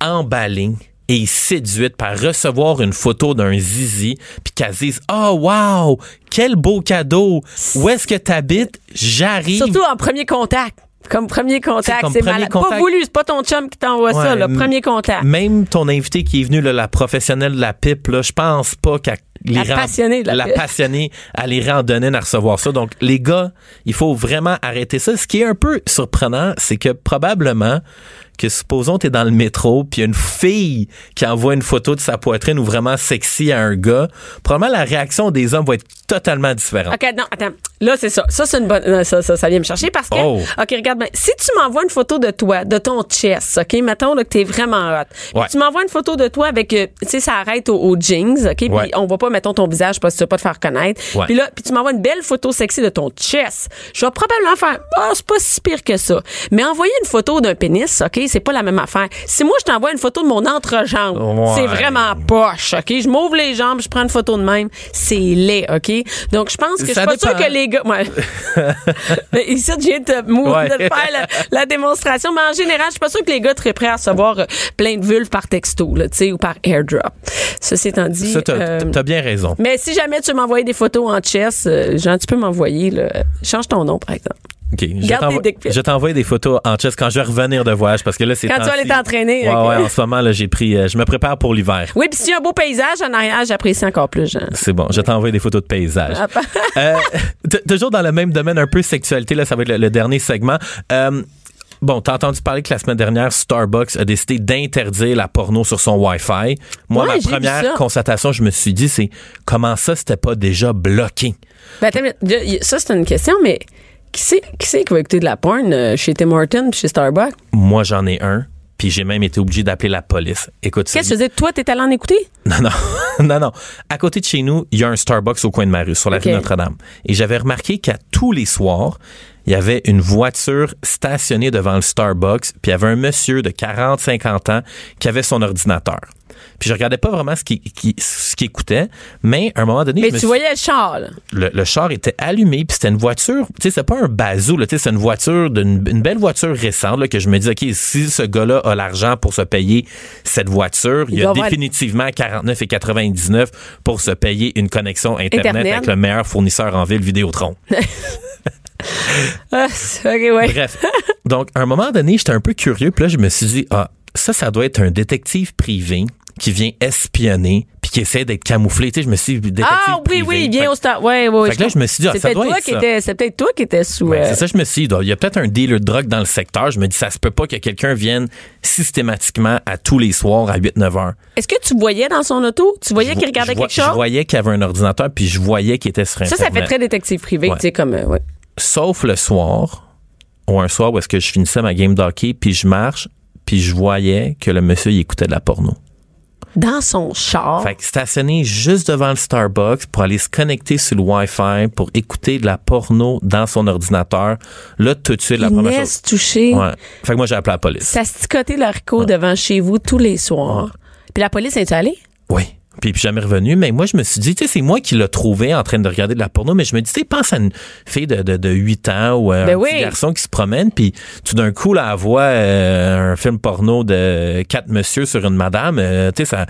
emballée et séduite par recevoir une photo d'un zizi puis qu'elle se dise oh wow quel beau cadeau où est-ce que t'habites? J'arrive
Surtout en premier contact. Comme premier contact, c'est
premier
malade. Pas
contact.
voulu, c'est pas ton chum qui t'envoie ça, le premier contact.
Même ton invité qui est venu, là, la professionnelle de la pipe, là, je pense pas qu'elle
La
les
passionnée de la pipe.
passionnée, elle les randonne à recevoir ça. Donc, les gars, il faut vraiment arrêter ça. Ce qui est un peu surprenant, c'est que probablement que supposons t'es dans le métro puis il y a une fille qui envoie une photo de sa poitrine ou vraiment sexy à un gars, probablement la réaction des hommes va être totalement différente.
OK, non, attends. Là, c'est ça. Ça, c'est une bonne. non, Ça, ça, ça vient me chercher parce que.
Oh.
OK, regarde bien. Si tu m'envoies une photo de toi, de ton chest, OK, mettons là, que t'es vraiment hot.
Ouais.
tu m'envoies une photo de toi avec. euh, Tu sais, ça arrête aux, jeans, OK? Puis on voit pas, mettons, ton visage parce que tu veux pas te faire reconnaître.
Ouais.
Puis là, puis tu m'envoies une belle photo sexy de ton chest. Je vais probablement faire. Ah, c'est pas si pire que ça. Mais envoyer une photo d'un pénis, OK, c'est pas la même affaire. Si moi, je t'envoie une photo de mon entrejambe,
Ouais.
c'est vraiment poche, OK? Je m'ouvre les jambes, je prends une photo de même. C'est laid, OK? Donc, je pense que je suis pas sûre
dépend.
que les gars. Ouais. Mais ici, je viens de,
Ouais.
de faire la, la démonstration. Mais en général, je suis pas sûre que les gars seraient prêts à recevoir euh, plein de vulves par texto, là, tu sais, ou par airdrop. Ceci étant dit.
Ça, t'as
euh,
bien raison.
mais si jamais tu m'envoyer des photos en chess, euh, genre, tu peux m'envoyer. Change ton nom, par exemple.
OK. Je t'envoie- des photos en chest quand je vais revenir de voyage parce que là, c'est
Quand tu vas aller t'entraîner,
Ouais,
ok.
ouais, en ce moment, là, j'ai pris, euh, je me prépare pour l'hiver.
Oui, puis y a un beau paysage en arrière, j'apprécie encore plus, Jean.
C'est bon, je t'envoie des photos de paysages.
Ah,
Euh, toujours dans le même domaine, un peu sexualité, là, ça va être le, le dernier segment. Euh, Bon, t'as entendu parler que la semaine dernière, Starbucks a décidé d'interdire la porno sur son Wi-Fi. Moi,
Ouais,
ma première constatation, je me suis dit, c'est comment ça, c'était pas déjà bloqué?
Ben, ça, c'est une question, mais qui c'est qui, c'est qui va écouter de la porn euh, chez Tim Hortons chez Starbucks?
Moi, j'en ai un, puis j'ai même été obligé d'appeler la police. Écoute,
Qu'est-ce que tu veux dire? Toi, t'es allé en écouter?
Non, non, non, non. À côté de chez nous, il y a un Starbucks au coin de ma rue, sur la rue Notre-Dame. Et j'avais remarqué qu'à tous les soirs, il y avait une voiture stationnée devant le Starbucks, puis il y avait un monsieur de 40, 50 ans qui avait son ordinateur. Puis je regardais pas vraiment ce qu'il qui, ce qu'il écoutait, mais à un moment donné,
Mais
me
tu voyais le char, là.
le, le char était allumé, puis c'était une voiture, tu sais, c'est pas un bazou, là, tu sais, c'est une voiture, d'une une belle voiture récente, là, que je me dis, OK, si ce gars-là a l'argent pour se payer cette voiture, il,
Il
a définitivement 49 et 99 pour se payer une connexion Internet,
Internet.
avec le meilleur fournisseur en ville, Vidéotron.
Ah, ouais.
Bref. Donc, à un moment donné, j'étais un peu curieux, puis là, je me suis dit, ah, ça, ça doit être un détective privé qui vient espionner puis qui essaie d'être camouflé. Tu sais, je me suis dit, détective
Ah oui, oui, il vient au stade. Ouais, ouais,
fait que là, je me suis dit, ah, ça doit
toi
être
qui
ça.
était, c'est peut-être toi qui étais sous. Euh,
c'est ça, je me suis dit, il y a peut-être un dealer de drogue dans le secteur. Je me dis, ça se peut pas que quelqu'un vienne systématiquement à tous les soirs à 8-9 heures.
Est-ce que tu voyais dans son auto? Tu voyais qu'il regardait
vois-
quelque chose?
Je voyais qu'il avait un ordinateur, puis je voyais qu'il était sur
Ça, ça fait très détective privé,
Ouais.
tu sais, comme. euh, ouais.
Sauf le soir, ou un soir où est-ce que je finissais ma game d'hockey, puis je marche, puis je voyais que le monsieur, il écoutait de la porno.
Dans son char.
Fait que stationné juste devant le Starbucks pour aller se connecter sur le Wi-Fi pour écouter de la porno dans son ordinateur. Là, tout de suite, la
il
première chose.
toucher.
Ouais. Fait que moi, j'ai appelé la police.
Ça sticotait le haricot devant chez vous tous les soirs. Puis la police est allée?
Oui. Puis, puis jamais revenu. Mais moi, je me suis dit, tu sais, c'est moi qui l'ai trouvé en train de regarder de la porno. Mais je me dis, tu sais, pense à une fille de, de, de 8 ans ou euh,
Ben
un petit garçon qui se promène. Puis tout d'un coup, là, elle voit euh, un film porno de quatre monsieur sur une madame. euh, tu sais, ça...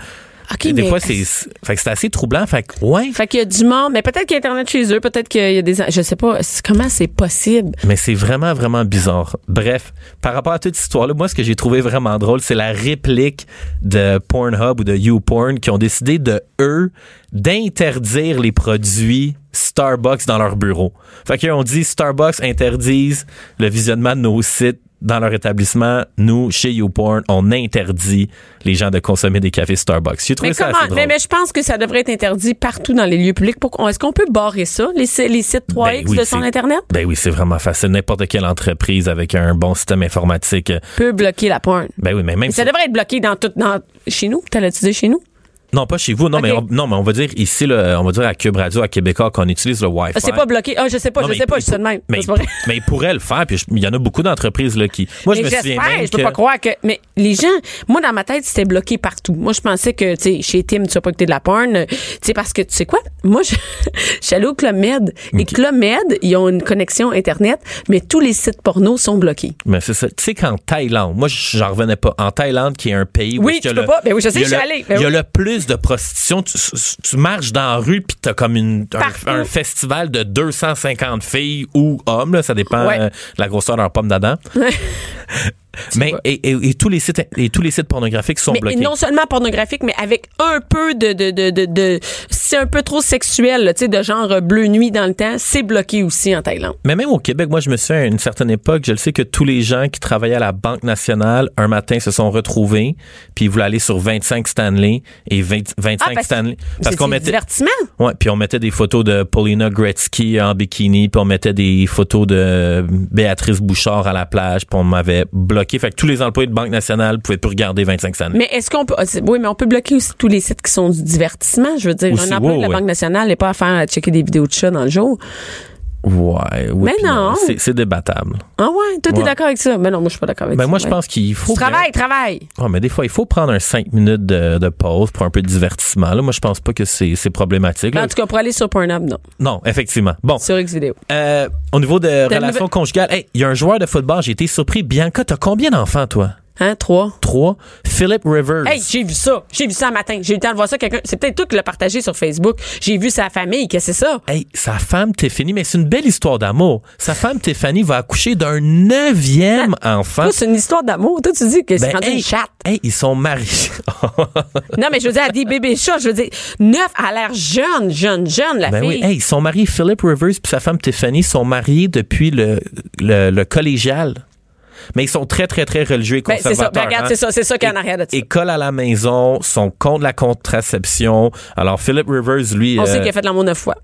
OK,
des fois, c'est... Fait que c'est assez troublant. Fait que, ouais.
Fait qu'il y a du monde, mais peut-être qu'il y a Internet chez eux, peut-être qu'il y a des. Je sais pas comment c'est possible?
Mais c'est vraiment, vraiment bizarre. Bref, par rapport à toute cette histoire-là, moi, ce que j'ai trouvé vraiment drôle, c'est la réplique de Pornhub ou de YouPorn qui ont décidé de, eux, d'interdire les produits Starbucks dans leur bureau. Fait qu'ils ont dit Starbucks interdisent le visionnement de nos sites dans leur établissement. Nous, chez YouPorn, on interdit les gens de consommer des cafés Starbucks. J'ai trouvé
Mais
ça
comment?
assez drôle.
Mais, mais je pense que ça devrait être interdit partout dans les lieux publics. Est-ce qu'on peut barrer ça, les, si- les sites 3X
Ben oui,
de son Internet?
Ben oui, c'est vraiment facile. N'importe quelle entreprise avec un bon système informatique. euh,
Peut bloquer la porn.
Ben oui, mais même
Mais ça
si-
devrait être bloqué dans tout. Dans, chez nous? T'as l'utilisé chez nous?
Non, pas chez vous. Non, mais on, non, mais on va dire ici, là, on va dire à Cube Radio, à Québécois, qu'on utilise le Wi-Fi.
Ah, c'est pas bloqué. Ah, je sais pas,
Non,
je
mais
sais pas,
il-
je sais de même.
Mais, mais il pourrait le faire. Puis je- il y en a beaucoup d'entreprises là qui. Moi, je
Mais
me souviens même
je peux
que-
pas croire que. Mais les gens, moi, dans ma tête, c'était bloqué partout. Moi, je pensais que, tu sais, chez Tim, tu vas pas écouter de la porn. euh, Tu sais, parce que, tu sais quoi? Moi, je, je suis allée au Club Med. Et Club Med, ils ont une connexion Internet, mais tous les sites porno sont bloqués.
Mais c'est ça. Tu sais qu'en Thaïlande, moi, j'en revenais pas. En Thaïlande, qui est un pays où
Oui, tu peux
le-
pas. Ben oui, je sais, je suis allée. Ben
il y a
oui.
le plus de prostitution. Tu, tu marches dans la rue puis t'as comme une, un, festival de 250 filles ou hommes, là, ça dépend
Ouais.
euh, de la grosseur de leur pomme d'Adam. Mais et, et- et tous les sites et tous les sites pornographiques sont
Mais
bloqués.
non seulement pornographique, mais avec un peu de, de, de, de, de- c'est un peu trop sexuel, tu sais, de genre euh, bleu nuit dans le temps, c'est bloqué aussi en Thaïlande.
Mais même au Québec, moi, je me souviens à une certaine époque, je le sais que tous les gens qui travaillaient à la Banque nationale, un matin, se sont retrouvés, puis ils voulaient aller sur 25 Stanley et 20 25
Ah, parce-
Stanley.
C'est
qu'on mettait,
divertissement.
ouais, puis on mettait des photos de Paulina Gretzky en bikini, puis on mettait des photos de Béatrice Bouchard à la plage, puis on m'avait bloqué. Fait que tous les employés de Banque nationale pouvaient plus regarder 25 Stanley.
Mais est-ce qu'on peut, ah, oui, mais on peut bloquer aussi tous les sites qui sont du divertissement. Je veux dire,
Aussi,
un employé de la. Banque nationale n'est pas à faire à checker des vidéos de chats dans le jour.
Ouais, oui,
Mais non.
C'est, débattable.
Ah ouais, toi, t'es
Ouais.
d'accord avec ça? Mais non, moi, je suis pas d'accord avec
Ben
ça.
moi, je
ouais.
pense qu'il faut.
Travail, travail.
Ah, mais des fois, il faut prendre un 5 minutes de, de pause pour un peu de divertissement. Là, moi, je pense pas que c'est, problématique. là.
En tout cas, pour aller sur Pornhub, non.
Non, effectivement. Bon,
Sur X-Vidéo.
euh, au niveau de relations
nouvelle-
conjugales, hey, il y a un joueur de football, j'ai été surpris. Bianca, t'as combien d'enfants, toi?
Hein, trois?
Trois. Philip Rivers.
Hey, j'ai vu ça. J'ai vu ça un matin. J'ai eu le temps de voir ça. Quelqu'un, c'est peut-être toi qui l'as partagé sur Facebook. J'ai vu sa famille. Qu'est-ce que c'est ça?
Hey, sa femme Tiffany, mais c'est une belle histoire d'amour. Sa femme Tiffany va accoucher d'un neuvième enfant.
Toi, c'est une histoire d'amour. Toi, tu dis que c'est
Ben,
rendu
hey,
une chatte.
hey, ils sont mariés.
Non, mais je veux dire, à des bébés chats, je veux dire, neuf, elle a l'air jeune, jeune, jeune, la
Ben
fille.
oui, hey, ils sont mariés. Philip Rivers et sa femme Tiffany sont mariés depuis le, le, le collégial. Mais ils sont très, très, très religieux et
Ben, c'est ça.
conservateurs.
Ben, regarde,
hein.
c'est ça. C'est ça qu'il y a en arrière de ça.
École à la maison, sont contre la contraception. Alors, Philip Rivers, lui,
On
euh,
sait qu'il a fait l'amour neuf fois.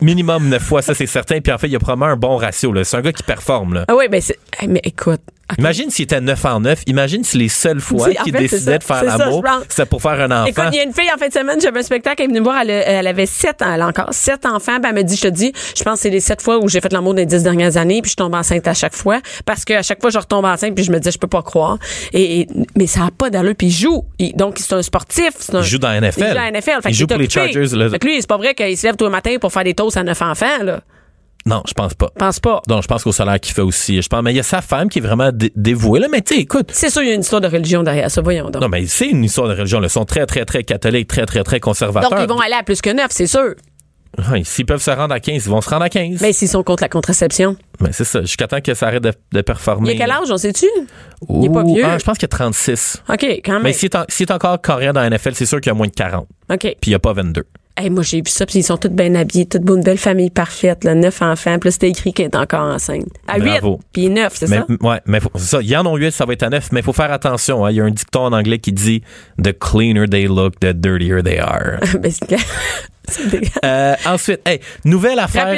minimum neuf fois, ça c'est certain. Puis en fait, il a probablement un bon ratio. là. C'est un gars qui performe. Là.
Ah oui, ben mais écoute.
Imagine s'il était 9 en 9. Imagine si les seules fois qu'il décidait de faire l'amour, c'était pour faire un enfant.
Écoute, il y a une fille en fin de semaine, j'avais un spectacle, elle est venue me voir, elle, avait sept ans, elle a encore sept enfants, ben, elle me dit, je te dis, je pense que c'est les sept fois où j'ai fait l'amour des dix dernières années, puis je tombe enceinte à chaque fois, parce qu'à chaque fois, je retombe enceinte, puis je me dis, je peux pas croire. Et, et- mais ça a pas d'allure, puis il joue. Il- donc, c'est un sportif. un-
Il joue dans la NFL.
Il joue dans la NFL. Fait
Il joue pour les. Chargers, là.
Fait que lui, c'est pas vrai qu'il se lève tous les matins pour faire des toasts à neuf enfants, là.
Non, je pense pas.
Pense pas.
Non, je pense qu'au salaire qu'il fait aussi. Je pense, mais il y a sa femme qui est vraiment dé- dévouée, là. Mais tu écoute.
C'est sûr, il y a une histoire de religion derrière ça, voyons donc.
Non, mais c'est une histoire de religion. Ils sont très, très, très catholiques, très, très, très conservateurs.
donc, ils vont aller à plus que neuf, c'est sûr.
Ouais, S'ils peuvent se rendre à 15, ils vont se rendre à 15.
Mais s'ils sont contre la contraception.
Mais c'est ça, jusqu'à temps que ça arrête de, de performer.
Il a quel âge, on sait-tu? Il est pas vieux.
ah, je pense qu'il y a 36.
OK, quand même.
Mais s'il est, en- est encore carrière dans la NFL, c'est sûr qu'il y a moins de 40.
OK.
Puis il n'y a pas 22.
Hey, moi, j'ai vu ça, puis ils sont tous bien habillés, toute bonne belle famille parfaite, là, neuf enfants, puis c'était écrit qu'elle est encore enceinte. À huit, puis neuf, c'est ça?
ouais, mais faut- ça. Il y en ont 8, ça va être à 9, mais il faut faire attention. hein. Il y a un dicton en anglais qui dit The cleaner they look, the dirtier they are.
Ben.
Euh, ensuite, hey, nouvelle affaire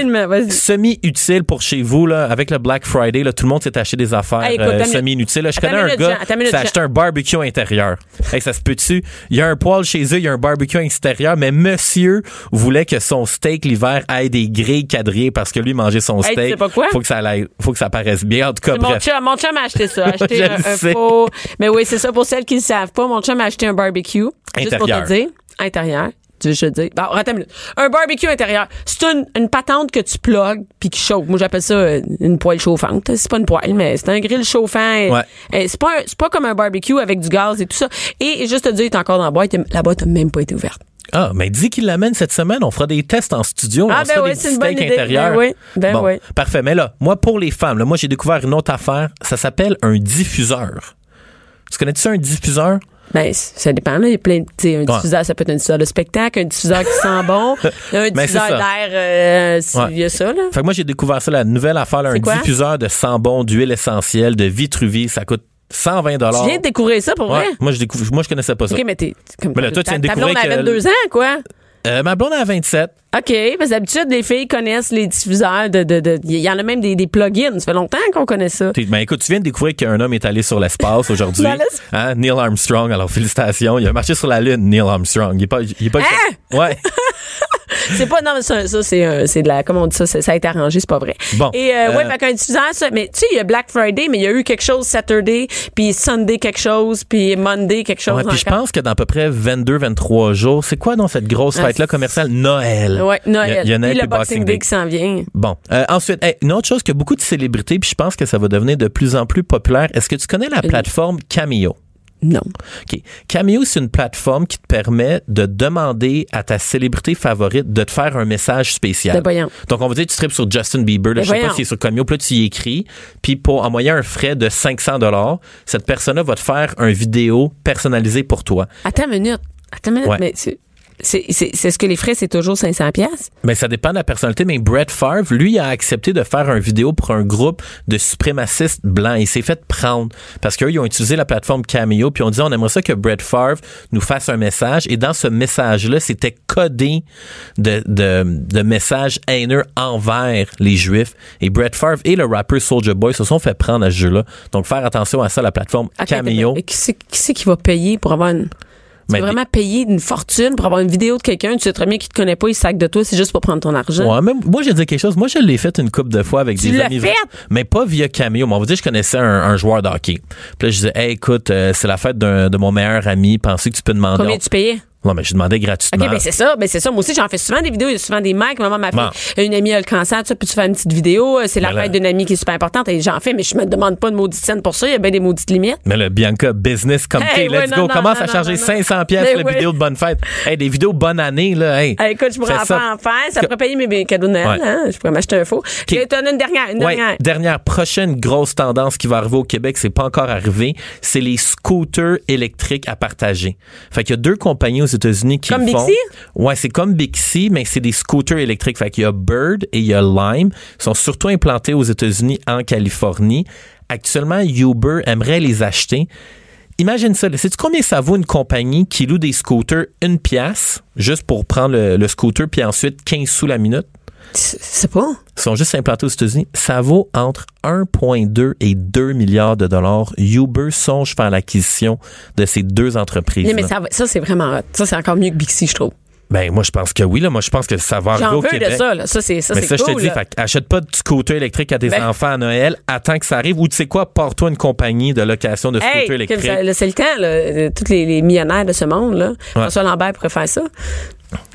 semi-utile pour chez vous. Là, avec le Black Friday, là, tout le monde s'est acheté des affaires
Hey,
euh, semi-inutiles. Je connais un gars qui s'est acheté un barbecue intérieur. Hey, ça se peut-tu? Il y a un poêle chez eux, il y a un barbecue extérieur, mais monsieur voulait que son steak l'hiver ait des grilles quadrillées parce que lui mangeait son
tu
steak.
sais pas quoi?
Faut que ça aille- faut que ça paraisse bien. En tout cas,
Mon
bref.
chum, mon chum a acheté ça. Acheté un, un faux. Mais oui, c'est ça pour celles qui ne savent pas. Mon chum a acheté un barbecue. Juste pour
Intérieur.
te dire. Intérieur. Tu veux que je te dise? Bon, attends une minute. Un barbecue intérieur. C'est une, une patente que tu plugues puis qui chauffe. Moi, j'appelle ça euh, une poêle chauffante. C'est pas une poêle, mais c'est un grill chauffant. Et-
Ouais.
et C'est pas, un- pas comme un barbecue avec du gaz et tout ça. Et juste te dire, il est encore dans la boîte. La boîte a même pas été ouverte.
Ah, mais dis qu'il l'amène cette semaine. On fera des tests en studio.
Ah,
on
ben
fera
oui,
des
une bonne
steaks
idée.
intérieurs.
Ben oui, ben
bon,
oui.
Parfait. Mais là, moi, pour les femmes, là, moi, j'ai découvert une autre affaire. Ça s'appelle un diffuseur. Tu connais-tu ça, un diffuseur?
Ben, ça dépend, là. Il y a plein de, un diffuseur, ça peut être un diffuseur de spectacle, un diffuseur qui sent bon, un
Ben,
diffuseur d'air, euh,
Ouais.
il y a ça, là.
Fait que moi, j'ai découvert ça, la nouvelle affaire, là, un
quoi?
diffuseur de sambon, d'huile essentielle, de Vitruvier. Ça coûte 120 dollars.
Tu viens de découvrir ça pour vrai?
Moi, je découvre, moi, je connaissais pas ça.
OK, mais t'es, comme
Mais là, toi, tu viens de découvrir que-
avait deux ans, quoi.
Euh, ma blonde a 27.
OK, parce que d'habitude, les filles connaissent les diffuseurs de, de, de, il y en a même des, des plugins. Ça fait longtemps qu'on connaît ça.
Ben écoute, tu viens de découvrir qu'un homme est allé sur l'espace aujourd'hui. Hein, Neil Armstrong, alors félicitations. Il a marché sur la Lune, Neil Armstrong. Il est pas, il est pas
Hein?
Ouais.
C'est pas, non, mais ça, ça c'est, euh, c'est de la, comment on dit ça, ça a été arrangé, c'est pas vrai.
Bon.
Et, euh, ouais,
Euh,
fait qu'un diffuseur, ça, mais tu sais, il y a Black Friday, mais il y a eu quelque chose Saturday, puis Sunday quelque chose, puis Monday quelque chose.
Ouais, puis je pense que dans à peu près 22, 23 jours, c'est quoi dans cette grosse
Ah,
fête-là commerciale? Noël.
Ouais, Noël.
Il y a, il y a Noël
Puis le Boxing Day qui s'en vient.
Bon. Euh, ensuite, hey, une autre chose que beaucoup de célébrités, puis je pense que ça va devenir de plus en plus populaire. Est-ce que tu connais la plateforme Cameo?
Non.
OK. Cameo, c'est une plateforme qui te permet de demander à ta célébrité favorite de te faire un message spécial.
Ben.
Donc, on va dire, tu tripes sur Justin Bieber, là,
Ben
je sais pas si c'est sur Cameo, puis là, tu y écris, puis pour, en moyen un frais de 500 dollars, cette personne-là va te faire un vidéo personnalisé pour toi.
Attends une minute. Attends une minute,
Ouais.
mais c'est, c'est, c'est, c'est ce que les frais, c'est toujours 500 pièces.
Mais ça dépend de la personnalité. Mais Brett Favre, lui, a accepté de faire un vidéo pour un groupe de suprémacistes blancs. Il s'est fait prendre parce qu'eux, ils ont utilisé la plateforme Cameo puis on dit on aimerait ça que Brett Favre nous fasse un message. Et dans ce message-là, c'était codé de, de, de messages haineux envers les Juifs. Et Brett Favre et le rappeur Soulja Boy se sont fait prendre à ce jeu-là. Donc, faire attention à ça, la plateforme Cameo.
mais Qui c'est, qui c'est qui va payer pour avoir une. Tu
Mais
vas vraiment payer une fortune pour avoir une vidéo de quelqu'un, tu sais très bien qu'il te connaît pas, il sac de toi, c'est juste pour prendre ton argent.
Ouais, même, moi, te dire quelque chose. Moi, je l'ai fait une couple de fois avec
Tu
des amis.
fait?
Mais pas via Cameo. Mais on va dire je connaissais un, un joueur de hockey. Puis là, je disais, hey, écoute, euh, c'est la fête de mon meilleur ami. Pensez que tu peux demander.
Combien tu payais?
Non, mais je demandais gratuitement.
OK, ben c'est ça, ben c'est ça. Moi aussi, j'en fais souvent des vidéos. Il y a souvent des mecs. Maman m'a fait une amie a le cancer, tu fais une petite vidéo. C'est la
Ben
fête d'une amie qui est super importante. Et j'en fais, mais je me demande pas de maudite scène pour ça. Il y a bien des maudites limites.
Mais le Bianca Business comme
Hey,
let's
ouais,
go.
non,
Commence
non,
à charger
non, non.
500 pièces
Mais
la vidéo de bonne fête. Hey, des vidéos bonne année, là. Hey.
Hey, écoute, je pourrais en faire en faire. Ça pourrait payer mes, cadeaux de Noël.
Ouais.
Hein? Je pourrais m'acheter un faux.
OK.
Et une dernière, une
Ouais,
dernière.
dernière prochaine grosse tendance qui va arriver au Québec, c'est pas encore arrivé, c'est les scooters électriques à partager. Fait qu'il y a deux compagnies aux États-Unis qui
Comme
font.
Bixi?
Ouais, c'est comme Bixi, mais c'est des scooters électriques. Fait qu'il y a Bird et il y a Lime. Ils sont surtout implantés aux États-Unis, en Californie. Actuellement, Uber aimerait les acheter. Imagine ça. Sais-tu combien ça vaut une compagnie qui loue des scooters une pièce juste pour prendre le, le scooter puis ensuite 15 sous la minute?
C'est pas.
Ils sont juste implantés aux États-Unis. Ça vaut entre 1,2 et 2 milliards de dollars. Uber songe faire l'acquisition de ces deux entreprises.
Non, mais ça, ça c'est vraiment hot. Ça, c'est encore mieux que Bixi, je trouve.
Ben, moi, je pense que oui. Là. Moi, je pense que ça va arriver
J'en
au
veux
Québec.
de ça, là. Ça, c'est ça,
mais ça, je te dis, fait, achète pas de scooter électrique à tes
Ben-
enfants à Noël. Attends que ça arrive. Ou tu sais quoi, porte-toi une compagnie de location de scooter
Hey,
électrique.
ça, là, c'est le temps, là, tous les, les millionnaires de ce monde, là. François Lambert pourrait faire ça.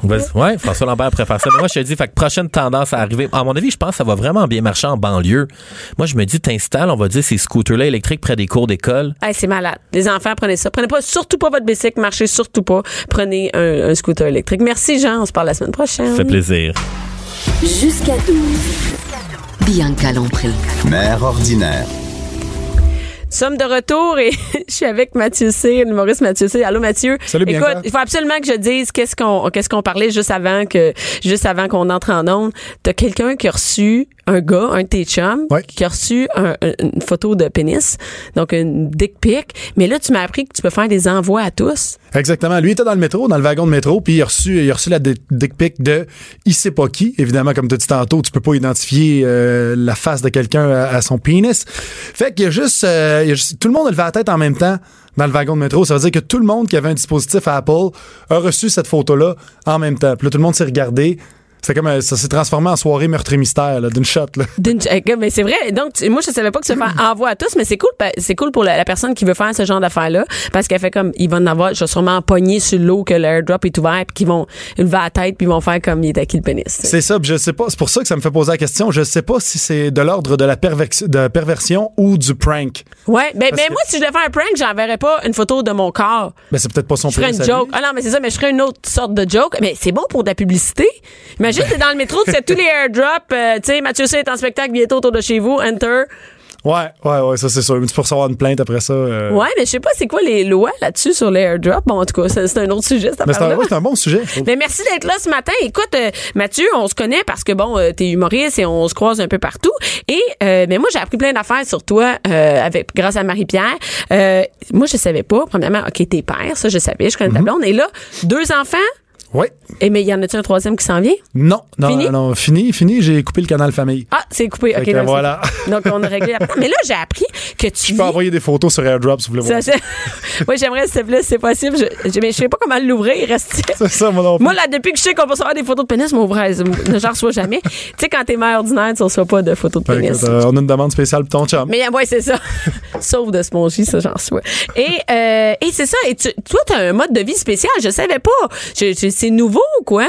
Ouais, François Lambert préfère ça. Mais moi, je te dis, fait que prochaine tendance à arriver. À mon avis, je pense que ça va vraiment bien marcher en banlieue. Moi, je me dis, t'installes, on va dire, ces scooters-là électriques près des cours d'école.
Hey, c'est malade. Les enfants, prenez ça. Prenez pas, surtout pas votre bicycle, marchez surtout pas. Prenez un, un scooter électrique. Merci, Jean. On se parle la semaine prochaine.
Ça fait plaisir.
Jusqu'à 12. Bianca Lompré.
Mère ordinaire.
Sommes de retour et je suis avec Mathieu C, l'humoriste Mathieu C. Allô Mathieu?
Salut.
Écoute, il faut absolument que je dise qu'est-ce qu'on qu'est-ce qu'on parlait juste avant que juste avant qu'on entre en onde. T'as quelqu'un qui a reçu un gars, un de tes chums,
Ouais.
qui a reçu un- un- une photo de pénis, donc une dick pic. Mais là, tu m'as appris que tu peux faire des envois à tous.
Exactement. Lui était dans le métro, dans le wagon de métro, puis il a reçu, il a reçu la di- dick pic de il sait pas qui. Évidemment, comme tu as dit tantôt, tu peux pas identifier euh, la face de quelqu'un à, à son pénis. Fait qu'il y a juste, euh, il y a juste- tout le monde a levé la tête en même temps dans le wagon de métro. Ça veut dire que tout le monde qui avait un dispositif à Apple a reçu cette photo-là en même temps. Puis là, tout le monde s'est regardé. C'est comme euh, ça s'est transformé en soirée meurtre et mystère là, d'une shot. Là.
D'une- euh, mais c'est vrai. Donc, tu- moi, je savais pas que se faire envoi à tous, mais c'est cool. C'est cool pour la, la personne qui veut faire ce genre d'affaires-là, parce qu'elle fait comme, ils vont en avoir, je vais sûrement pogner sur l'eau que l'airdrop est ouvert, puis qu'ils vont lever la tête, puis ils vont faire comme il est à qui le pénis.
C'est ça, je sais pas. C'est pour ça que ça me fait poser la question. Je sais pas si c'est de l'ordre de la pervers- de perversion ou du prank.
Ouais, ben,
Parce
ben
que-
moi, si je devais faire un prank, j'enverrais pas une photo de mon corps.
Ben c'est peut-être pas son
Je ferais une joke. Ah non, mais c'est ça, mais je ferais une autre sorte de joke. Mais c'est bon pour de la publicité. Imagine, t'es dans le métro, tu fais tous les airdrops. euh, tu sais, Mathieu C est en spectacle bientôt autour de chez vous. Enter.
Ouais, ouais, ouais, ça c'est sûr. Mais tu peux recevoir une plainte après ça. euh.
Ouais, mais je sais pas c'est quoi les lois là-dessus sur les airdrops? Bon, en tout cas, c'est un autre sujet, cette
Mais c'est un, ouais, bon sujet.
Mais merci d'être là ce matin. Écoute, euh, Mathieu, on se connaît parce que bon, euh, t'es humoriste et on se croise un peu partout. Et euh, mais moi, j'ai appris plein d'affaires sur toi euh, avec grâce à Marie-Pierre. Euh, moi, je savais pas. Premièrement, ok, t'es père, ça je savais, je connais ta blonde. Et là, deux enfants.
Ouais.
Et mais il y en a-tu un troisième qui s'en vient?
Non, non,
Fini?
non, fini, fini. J'ai coupé le canal famille.
Ah, c'est coupé. Ok,
Fait
là,
voilà.
Donc on a réglé. la- Mais là, j'ai appris que tu.
Je peux
vis-
envoyer des photos sur AirDrop si vous voulez voir.
oui, j'aimerais, s'il te plaît, si c'est possible. Je, je- mais je sais pas comment l'ouvrir. Il reste.
C'est ça, mon nom.
Moi, là, depuis que je sais qu'on peut recevoir des photos de pénis, mon vrai, j'en reçois jamais. tu sais, quand t'es mère ordinaire, tu reçois pas de photos de
Fait que,
pénis.
euh, on a une demande spéciale pour ton chum.
Mais ouais, c'est ça. Sauf de spongy, ça, j'en reçois. Et, euh, et c'est ça. Et tu, toi, t'as un mode de vie spécial. Je savais pas. Je- je- c'est nouveau, quoi?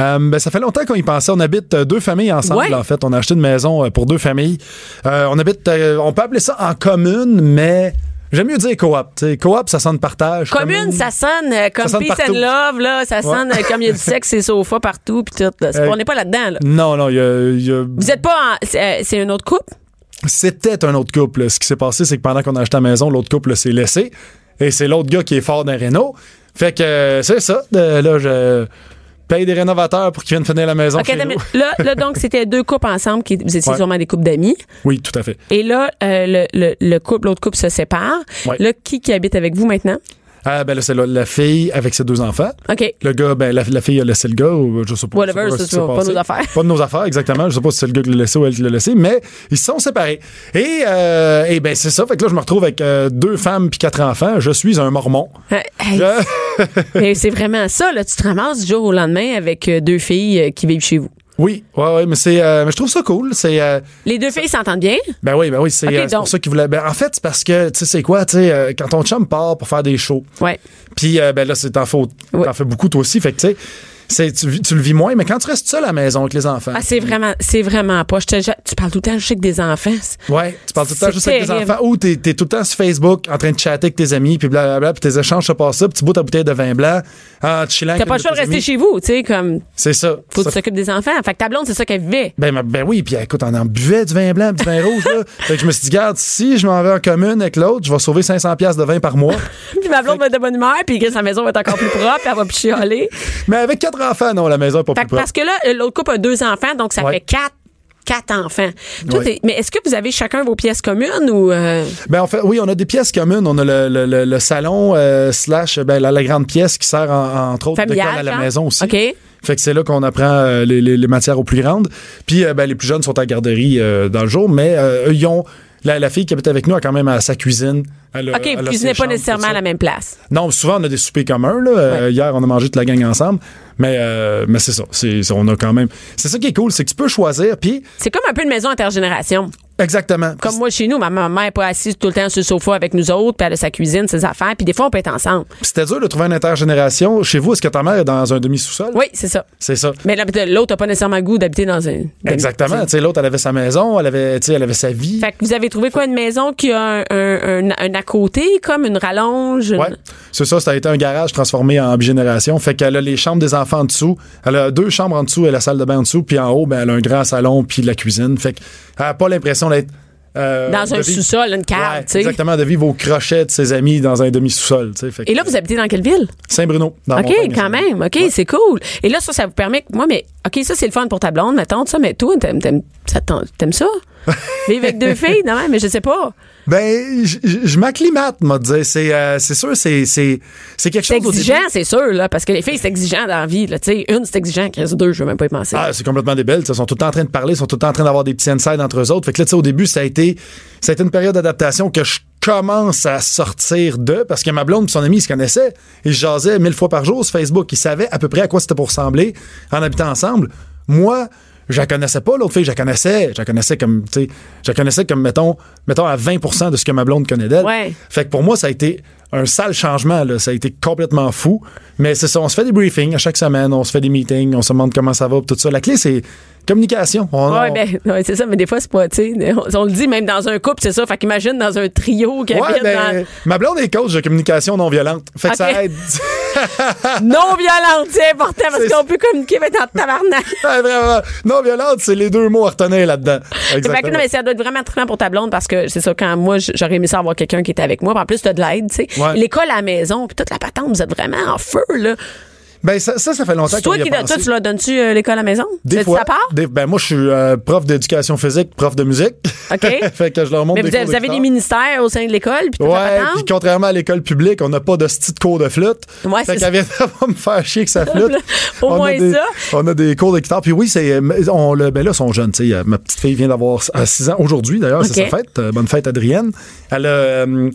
Euh, ben, ça fait longtemps qu'on y pensait. On habite euh, deux familles ensemble,
Ouais.
en fait. On a acheté une maison euh, pour deux familles. Euh, on habite, euh, on peut appeler ça en commune, mais j'aime mieux dire coop. Coop, ça sonne partage.
Commune, ça sonne euh, comme
Ça sonne
peace
partout.
and love, là. Ça sonne euh, comme il y a du sexe et sofa partout, puis tout. là.
Euh,
on n'est pas là-dedans, là.
Non, non, il y a- il y a,
Vous êtes pas c'est un autre couple?
C'était un autre couple. Ce qui s'est passé, c'est que pendant qu'on a acheté la maison, l'autre couple s'est laissé. Et c'est l'autre gars qui est fort d'un Renault. Fait que euh, c'est ça. Là, je paye des rénovateurs pour qu'ils viennent finir la maison. Chez nous.
là, là, donc, c'était deux couples ensemble qui, vous étiez
Ouais.
sûrement des couples d'amis.
Oui, tout à fait.
Et là, euh, le, le, le couple, l'autre couple se sépare.
Ouais.
Là, qui qui habite avec vous maintenant?
Ah, ben là, c'est la, la fille avec ses deux enfants.
OK.
Le gars, ben la, la fille a laissé le gars, ou je sais pas.
Whatever, c'est
ce
pas nos affaires.
Pas de nos affaires, exactement. Je sais pas si c'est le gars qui l'a laissé ou elle qui l'a laissé, mais ils se sont séparés. Et, euh, et ben c'est ça. Fait que là, je me retrouve avec euh, deux femmes puis quatre enfants. Je suis un mormon.
Euh, hey,
Je-
c'est vraiment ça, là. Tu te ramasses du jour au lendemain avec euh, deux filles qui vivent chez vous.
Oui, ouais, ouais, mais c'est, euh, mais je trouve ça cool. C'est, euh,
Les deux filles s'entendent bien?
ben oui, ben oui, c'est euh, c'est pour ça qu'ils voulaient. Ben en fait, c'est parce que tu sais c'est quoi, tu sais, euh, quand ton chum part pour faire des shows,
Ouais.
puis euh, ben là c'est t'en fais,
Ouais.
t'en fais beaucoup toi aussi, fait que tu sais, c'est tu, le vis moins, mais quand tu restes seul à la maison avec les enfants.
Ah, c'est vraiment, c'est vraiment pas. Je te, je- tu parles tout le temps, sais que des enfants.
Ouais, tu parles tout le temps juste avec
terrible.
enfants ou t'es es tout le temps sur Facebook en train de chatter avec tes amis puis blablabla puis tes échanges se passent ça puis tu bois ta bouteille de vin blanc en chillant.
T'as pas le choix de rester chez vous, tu sais, comme,
C'est ça.
faut que tu t'occupes des enfants. Fait que ta blonde, c'est ça qu'elle vivait.
ben, ben, oui, puis écoute, on en buvait du vin blanc, du vin rouge. Là. fait que je me suis dit, garde, si je m'en vais en commune avec l'autre, je vais sauver 500 pièces de vin par mois.
Puis ma blonde va être de bonne humeur, puis sa maison va être encore plus propre, elle va plus chialer.
Mais avec quatre enfants, non, la maison pas
Fait
plus
que parce que là, l'autre couple a deux enfants, donc ça
Ouais.
fait quatre. Quatre enfants. Mais est-ce que vous avez chacun vos pièces communes ou euh,
Ben en fait, oui, on a des pièces communes. On a le, le- le- le salon euh, slash ben, la, la grande pièce qui sert en- entre autres de
familiales?
colle à la
genre?
maison aussi. Fait que c'est là qu'on apprend euh, les, les- les matières aux plus grandes. Puis euh, ben, les plus jeunes sont à la garderie euh, dans le jour, mais euh, eux, ils ont. La, la fille qui habite avec nous a quand même euh, sa cuisine. Elle a-
OK, vous cuisinez pas nécessairement à la même place.
Non, souvent on a des soupers communs. Là. Euh, hier, on a mangé toute la gang ensemble. Mais, euh, mais c'est ça. C'est- on a quand même. C'est ça qui est cool, c'est que tu peux choisir. Puis
C'est comme un peu une maison intergénération.
Exactement.
Comme moi chez nous, ma maman n'est pas assise tout le temps sur le sofa avec nous autres, puis elle a sa cuisine, ses affaires, puis des fois on peut être ensemble.
C'était dur de trouver une intergénération. Chez vous, est-ce que ta mère est dans un demi-sous-sol?
Oui, c'est ça.
C'est ça.
Mais l'autre n'a pas nécessairement le goût d'habiter dans un.
Exactement. Tu sais, l'autre, elle avait sa maison, elle avait, elle avait sa vie.
Fait que vous avez trouvé quoi, une maison qui a un, un, un- un à côté, comme une rallonge? une-
Ouais, c'est ça, ça a été un garage transformé en bigénération. Fait qu'elle a les chambres des enfants en dessous. Elle a deux chambres en dessous et la salle de bain en dessous. Puis en haut, ben, elle a un grand salon puis la cuisine. Fait qu'elle n'a pas l'impression d'être. euh,
Dans un sous-sol, une cave,
Ouais. Exactement, de vivre au crochet de ses amis dans un demi-sous-sol.
Et là, vous habitez dans quelle ville?
Saint-Bruno.
OK, quand même. OK, c'est cool. Et là, ça, ça vous permet. Moi, mais OK, ça, c'est le fun pour ta blonde, mettons, ça, mais toi, t'aimes ça? Vivre avec deux filles? Non, mais je sais pas.
Ben, je- je m'acclimate, m'a dit. C'est euh, c'est sûr, c'est c'est c'est quelque
C'est
chose au
exigeant, c'est sûr, là, parce que les filles, c'est exigeant dans la vie, là. Une, c'est exigeant, qu'est-ce deux, je veux même pas y penser.
Ah, c'est complètement débile. Ils sont tout le temps en train de parler, ils sont tout le temps en train d'avoir des petits insides entre eux autres. Fait que là, tu sais, au début, ça a été, ça a été une période d'adaptation que je commence à sortir de parce que ma blonde et son ami ils se connaissaient et je jasais mille fois par jour sur Facebook. Ils savaient à peu près à quoi c'était pour ressembler en habitant ensemble. Moi, je la connaissais pas, l'autre fille, je la connaissais. Je la connaissais comme, tu sais, je la connaissais comme, mettons, mettons à 20% de ce que ma blonde connaît d'elle.
Ouais.
Fait que pour moi, ça a été un sale changement, là. Ça a été complètement fou. Mais c'est ça, on se fait des briefings à chaque semaine, on se fait des meetings, on se demande comment ça va, tout ça. La clé, c'est communication. On-
Ouais,
on-
ben, ouais, c'est ça, mais des fois, c'est pas, tu sais, on, on le dit même dans un couple, c'est ça. Fait qu'imagine dans un trio qui
Ouais, ben, ma blonde est coach de communication non violente. Fait que ça aide.
non violente, c'est important parce qu'on peut communiquer avec dans tabarnak.
Ouais, vraiment. Non violente, c'est les deux mots à retenir là-dedans.
Fait que
Exactement.
non, mais ça doit être vraiment trippant pour ta blonde parce que c'est ça, quand moi, j'aurais aimé ça avoir quelqu'un qui était avec moi. En plus, t'as de l'aide, tu sais. L'école à la maison, puis toute la patente, vous êtes vraiment en feu, là.
Ben, ça, ça, ça fait longtemps qu'on
toi
y a
qui, toi, tu leur donnes-tu euh, l'école à la maison?
Des
de
fois.
ta part?
des- ben, moi, je suis euh, prof d'éducation physique, prof de musique.
OK.
fait que je leur montre
Mais
des
vous, avez-
cours
vous avez
de
des ministères au sein de l'école, puis
Ouais, puis contrairement à l'école publique, on n'a pas de style cours de flûte.
Ouais,
fait qu'elle vient pas me faire chier que sa flûte.
Au
On
moins
des-
ça.
On a des cours de guitare. Puis oui, c'est, on le, ben là, ils sont jeunes. tu sais. Euh, Ma petite fille vient d'avoir 6 ans aujourd'hui, d'ailleurs, c'est sa fête. Euh, bonne fête, Adrienne. Elle a. euh,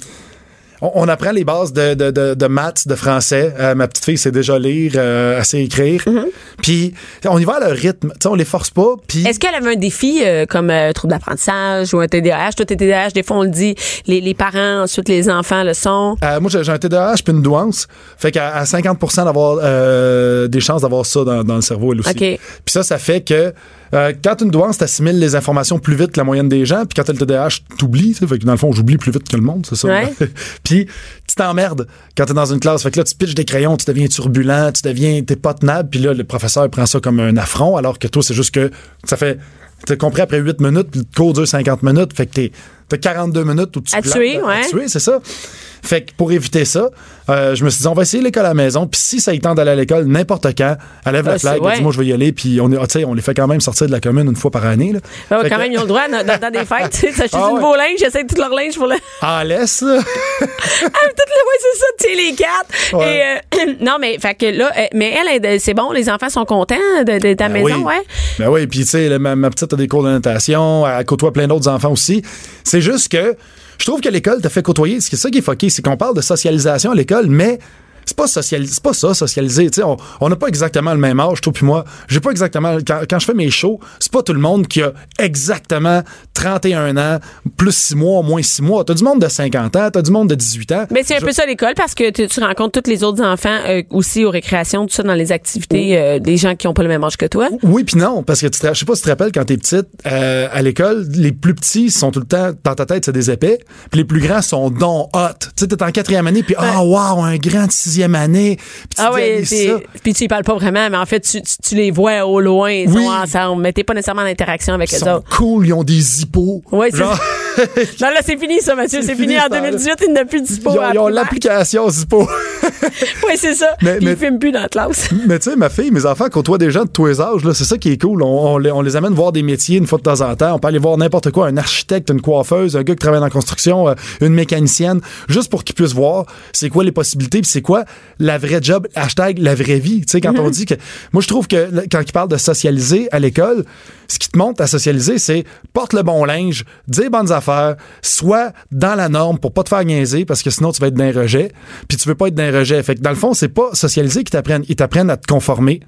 on, on apprend les bases de, de, de, de maths, de français. Euh, ma petite fille sait déjà lire, euh, sait écrire.
Mm-hmm.
Puis on y va à leur rythme. Tu sais, on les force pas. Puis
Est-ce qu'elle avait un défi euh, comme euh, trouble d'apprentissage ou un TDAH? Toi, t'es TDAH, des fois, on le dit, les, les parents, ensuite les enfants le sont.
Moi, j'ai un TDAH puis une douance. Fait qu'à à 50 d'avoir des chances d'avoir ça dans, dans le cerveau, elle aussi. Puis ça, ça fait que euh, quand une douance, t'assimiles les informations plus vite que la moyenne des gens. Puis quand t'as le TDAH, t'oublies. Fait que dans le fond, j'oublie plus vite que le monde, c'est ça.
Ouais.
puis tu t'emmerdes quand t'es dans une classe. Fait que là, tu pitches des crayons, tu deviens turbulent, tu deviens... T'es pas tenable. Puis là, le professeur prend ça comme un affront, alors que toi, c'est juste que ça fait... T'as compris après 8 minutes, puis le cours dure 50 minutes. Fait que t'es... T'as 42 minutes où tu
À tuer,
à
ouais.
tuer, c'est ça. Fait que pour éviter ça, euh, je me suis dit, on va essayer l'école à la maison. Puis si ça y tente d'aller à l'école n'importe quand, elle lève
Ah,
la flag,
c'est-
elle dit, moi, je vais y aller. Puis on, on les fait quand même sortir de la commune une fois par année. Là. Fait
quand
que-
même, ils ont le droit, dans, des fêtes, tu sais, s'acheter
Ah
du
ouais.
nouveau linge, j'essaie tout leur linge pour le.
En laisse, là.
Ah, toutes les ouais, c'est ça, tu sais, les quatre.
Ouais.
Et, euh, non, mais, fait que là, euh, mais elle, c'est bon, les enfants sont contents de, de ta
Ben
maison,
oui.
ouais.
Ben oui, puis tu sais, ma petite a des cours de natation, elle côtoie plein d'autres enfants aussi. C'est juste que je trouve que l'école te fait côtoyer. C'est ça qui est fucké, c'est qu'on parle de socialisation à l'école, mais c'est pas social, c'est pas ça socialiser. Tu sais, on n'a pas exactement le même âge, toi puis moi. J'ai pas exactement quand, quand je fais mes shows, c'est pas tout le monde qui a exactement 31 ans, plus 6 mois, moins 6 mois. T'as du monde de 50 ans, t'as du monde de 18 ans.
Mais c'est un
Je-
peu ça l'école parce que tu, tu rencontres tous les autres enfants euh, aussi aux récréations, tout ça dans les activités, euh, des gens qui ont pas le même âge que toi.
Oui puis non, parce que tu te- je sais pas si tu te rappelles quand t'es petite, euh, à l'école, les plus petits sont tout le temps dans ta tête c'est des épais, puis les plus grands sont donc hot. Tu sais t'es en quatrième année puis ah wow un grand de sixième année, puis tu
Ah oui, puis tu y parles pas vraiment, mais en fait, tu, tu, tu les vois au loin, ils
Oui.
sont ensemble, mais t'es pas nécessairement en interaction avec
Ils
eux
sont
autres.
cool, ils ont des hippos.
Ouais, c'est
Genre,
Non, là, c'est fini, ça, Mathieu.
C'est fini,
fini, en
ce temps-là.
2018. Il n'a plus de
ils ont, ils ont l'application Zippo.
Oui, c'est ça.
Mais- mais-
ils filment plus dans la classe.
Mais tu sais, ma fille, mes enfants côtoient des gens de tous les âges. là. C'est ça qui est cool. On, on les, on les amène voir des métiers une fois de temps en temps. On peut aller voir n'importe quoi, un architecte, une coiffeuse, un gars qui travaille dans la construction, euh, une mécanicienne, juste pour qu'ils puissent voir c'est quoi les possibilités, puis c'est quoi la vraie job, hashtag la vraie vie. Tu sais, quand on dit que... Moi, je trouve que quand ils parlent de socialiser à l'école, ce qui te montre à socialiser, c'est porte le bon linge, dis les bonnes affaires, sois dans la norme pour pas te faire niaiser parce que sinon tu vas être d'un rejet, puis tu veux pas être d'un rejet. Fait que dans le fond, c'est pas socialiser qui t'apprennent, ils t'apprennent à te conformer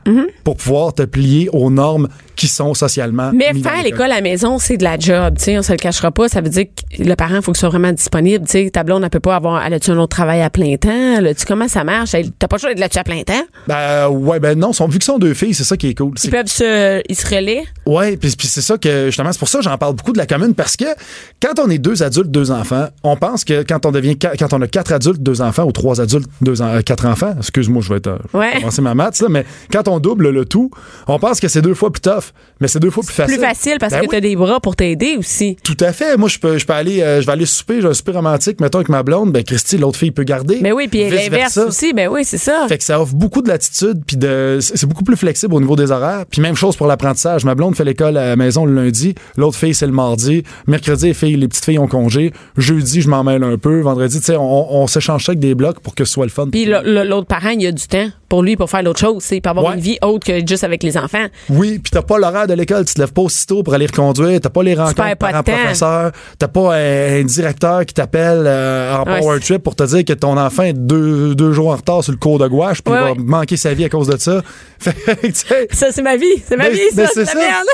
pour pouvoir te plier aux normes qui sont socialement
Mais faire l'école à la maison, c'est de la job, tu sais, on se le cachera pas. Ça veut dire que le parent, faut que soit vraiment disponible. Tu sais, ta blonde, elle peut pas avoir, elle a-tu un autre travail à plein temps? Tu comment ça marche? T'as pas le choix d'être là-dessus à plein temps?
Ben ouais, ben non, vu que sont deux filles, c'est ça qui est cool.
Ils peuvent se, ils se relaient?
Ouais, puis, puis c'est ça que justement c'est pour ça que j'en parle beaucoup de la commune parce que quand on est deux adultes, deux enfants, on pense que quand on devient qua- quand on a quatre adultes, deux enfants ou trois adultes, deux en- euh, quatre enfants, excuse-moi, je vais être euh, je vais
Ouais.
commencer ma maths là, mais quand on double le tout, on pense que c'est deux fois plus tough, mais c'est deux fois plus facile.
Plus facile parce
Ben
que
oui.
t'as des bras pour t'aider aussi.
Tout à fait. Moi, je peux, je peux aller, euh, je vais aller souper, j'ai un souper romantique, mettons avec ma blonde, ben Christy, l'autre fille peut garder.
Mais oui, puis l'inverse aussi, ben oui, c'est ça.
Fait que ça offre beaucoup de latitude, puis de, c'est c'est beaucoup plus flexible au niveau des horaires. Puis même chose pour l'apprentissage. Ma blonde fait à la maison le lundi, l'autre fille c'est le mardi, mercredi les les petites filles ont congé, jeudi je m'en mêle un peu, vendredi tu sais on, s'échange ça avec des blocs pour que ce soit le fun.
Puis l'autre parent, il a du temps pour lui pour faire l'autre chose, c'est pour avoir
Ouais.
une vie autre que juste avec les enfants.
Oui, puis t'as pas l'horaire de l'école, tu te lèves pas aussitôt pour aller reconduire, t'as pas les rencontres
temps.
parents-professeurs, t'as pas un, un directeur qui t'appelle euh, en
Ouais,
power trip pour te dire que ton enfant est deux, deux jours en retard sur le cours de gouache, puis
Ouais,
il va manquer sa vie à cause de ça.
Ça, c'est ma vie. C'est ma vie, ça.
c'est ça.
la merde.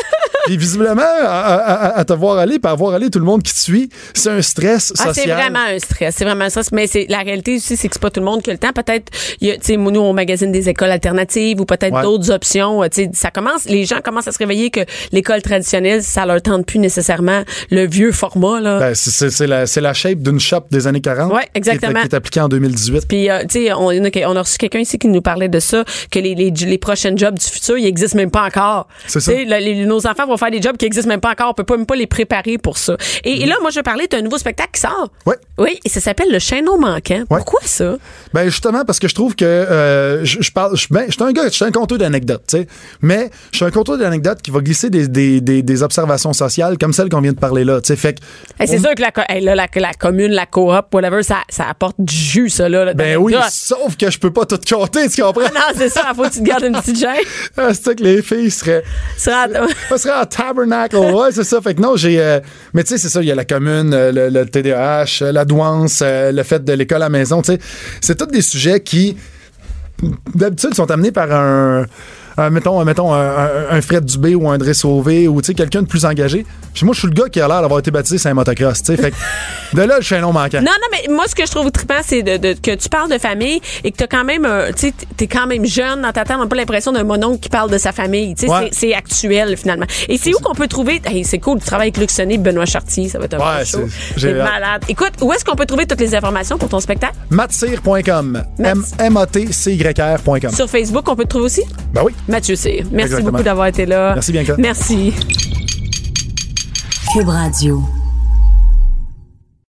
Puis visiblement, à, à- à- à te voir aller, puis à voir aller tout le monde qui te suit, c'est un stress social.
Ah, c'est vraiment un stress. C'est vraiment un stress. Mais c'est la réalité aussi, c'est que c'est pas tout le monde qui a le temps. Peut-être, tu sais, nous, on des écoles alternatives ou peut-être
Ouais.
d'autres options. Euh, Tu sais, ça commence, les gens commencent à se réveiller que l'école traditionnelle, ça leur tente plus nécessairement le vieux format, là.
Ben, c'est- la, shape d'une shop des années 40
Ouais,
qui est-
exactement.
qui est appliquée en 2018.
Puis, euh, tu sais, on, on a reçu quelqu'un ici qui nous parlait de ça, que les, les, les prochains jobs du futur, ils existent même pas encore.
C'est ça.
le- les- nos enfants vont faire des jobs qui existent même pas encore. On peut pas même pas les préparer pour ça. Et, et là, moi, je vais parler d'un nouveau spectacle qui sort.
Ouais.
Oui, et ça s'appelle Le Chaînon manquant.
Ouais.
Pourquoi ça?
Ben justement parce que je trouve que euh, je, je parle, je, ben, je suis un gars, je suis un conteur d'anecdotes, tu sais, mais je suis un conteur d'anecdotes qui va glisser des, des, des, des observations sociales comme celle qu'on vient de parler là, tu sais, fait
Hey, c'est
on-
sûr que la, hey, là, la, la commune, la coop, whatever, ça, ça apporte du jus, ça, là. là,
ben oui, sauf que je peux pas tout compter, tu comprends?
Ah non, c'est ça, faut que tu te gardes une petite gêne.
Ah, c'est ça que les filles seraient.
Ça
serait en tabernacle. Ouais, c'est ça. Fait que non, j'ai. euh, mais tu sais, c'est ça. Il y a la commune, euh, le, le TDAH, euh, la douance, le fait de l'école à la maison. Tu sais, c'est tous des sujets qui, d'habitude, sont amenés par un. Un, mettons, mettons un, un, Fred Dubé ou un André Sauvé ou tu quelqu'un de plus engagé. Puis moi, je suis le gars qui a l'air d'avoir été baptisé sur un motocross. tu. Fait que de là, je suis un nom manquant.
Non, non, mais moi, ce que je trouve trippant, c'est de, de- que tu parles de famille et que t'as quand même, tu sais, t'es quand même jeune dans ta tête. On n'a pas l'impression d'un mononcle qui parle de sa famille. Tu sais,
Ouais.
c'est- c'est actuel, finalement. Et c'est où qu'on peut trouver, hey, c'est cool, tu travailles avec Luc Sonné et Benoît Chartier. Ça va être un
Ouais,
bon show.
c'est-
C'est malade. Écoute, où est-ce qu'on peut trouver toutes les informations pour ton spectacle?
Matsir.com.
Mats-
M-A-T-C-Y-R.com.
Sur Facebook, on peut te trouver aussi?
Ben oui.
Mathieu Cyr. Merci
Exactement.
beaucoup d'avoir été là.
Merci, Bianca.
Merci.
Cube Radio.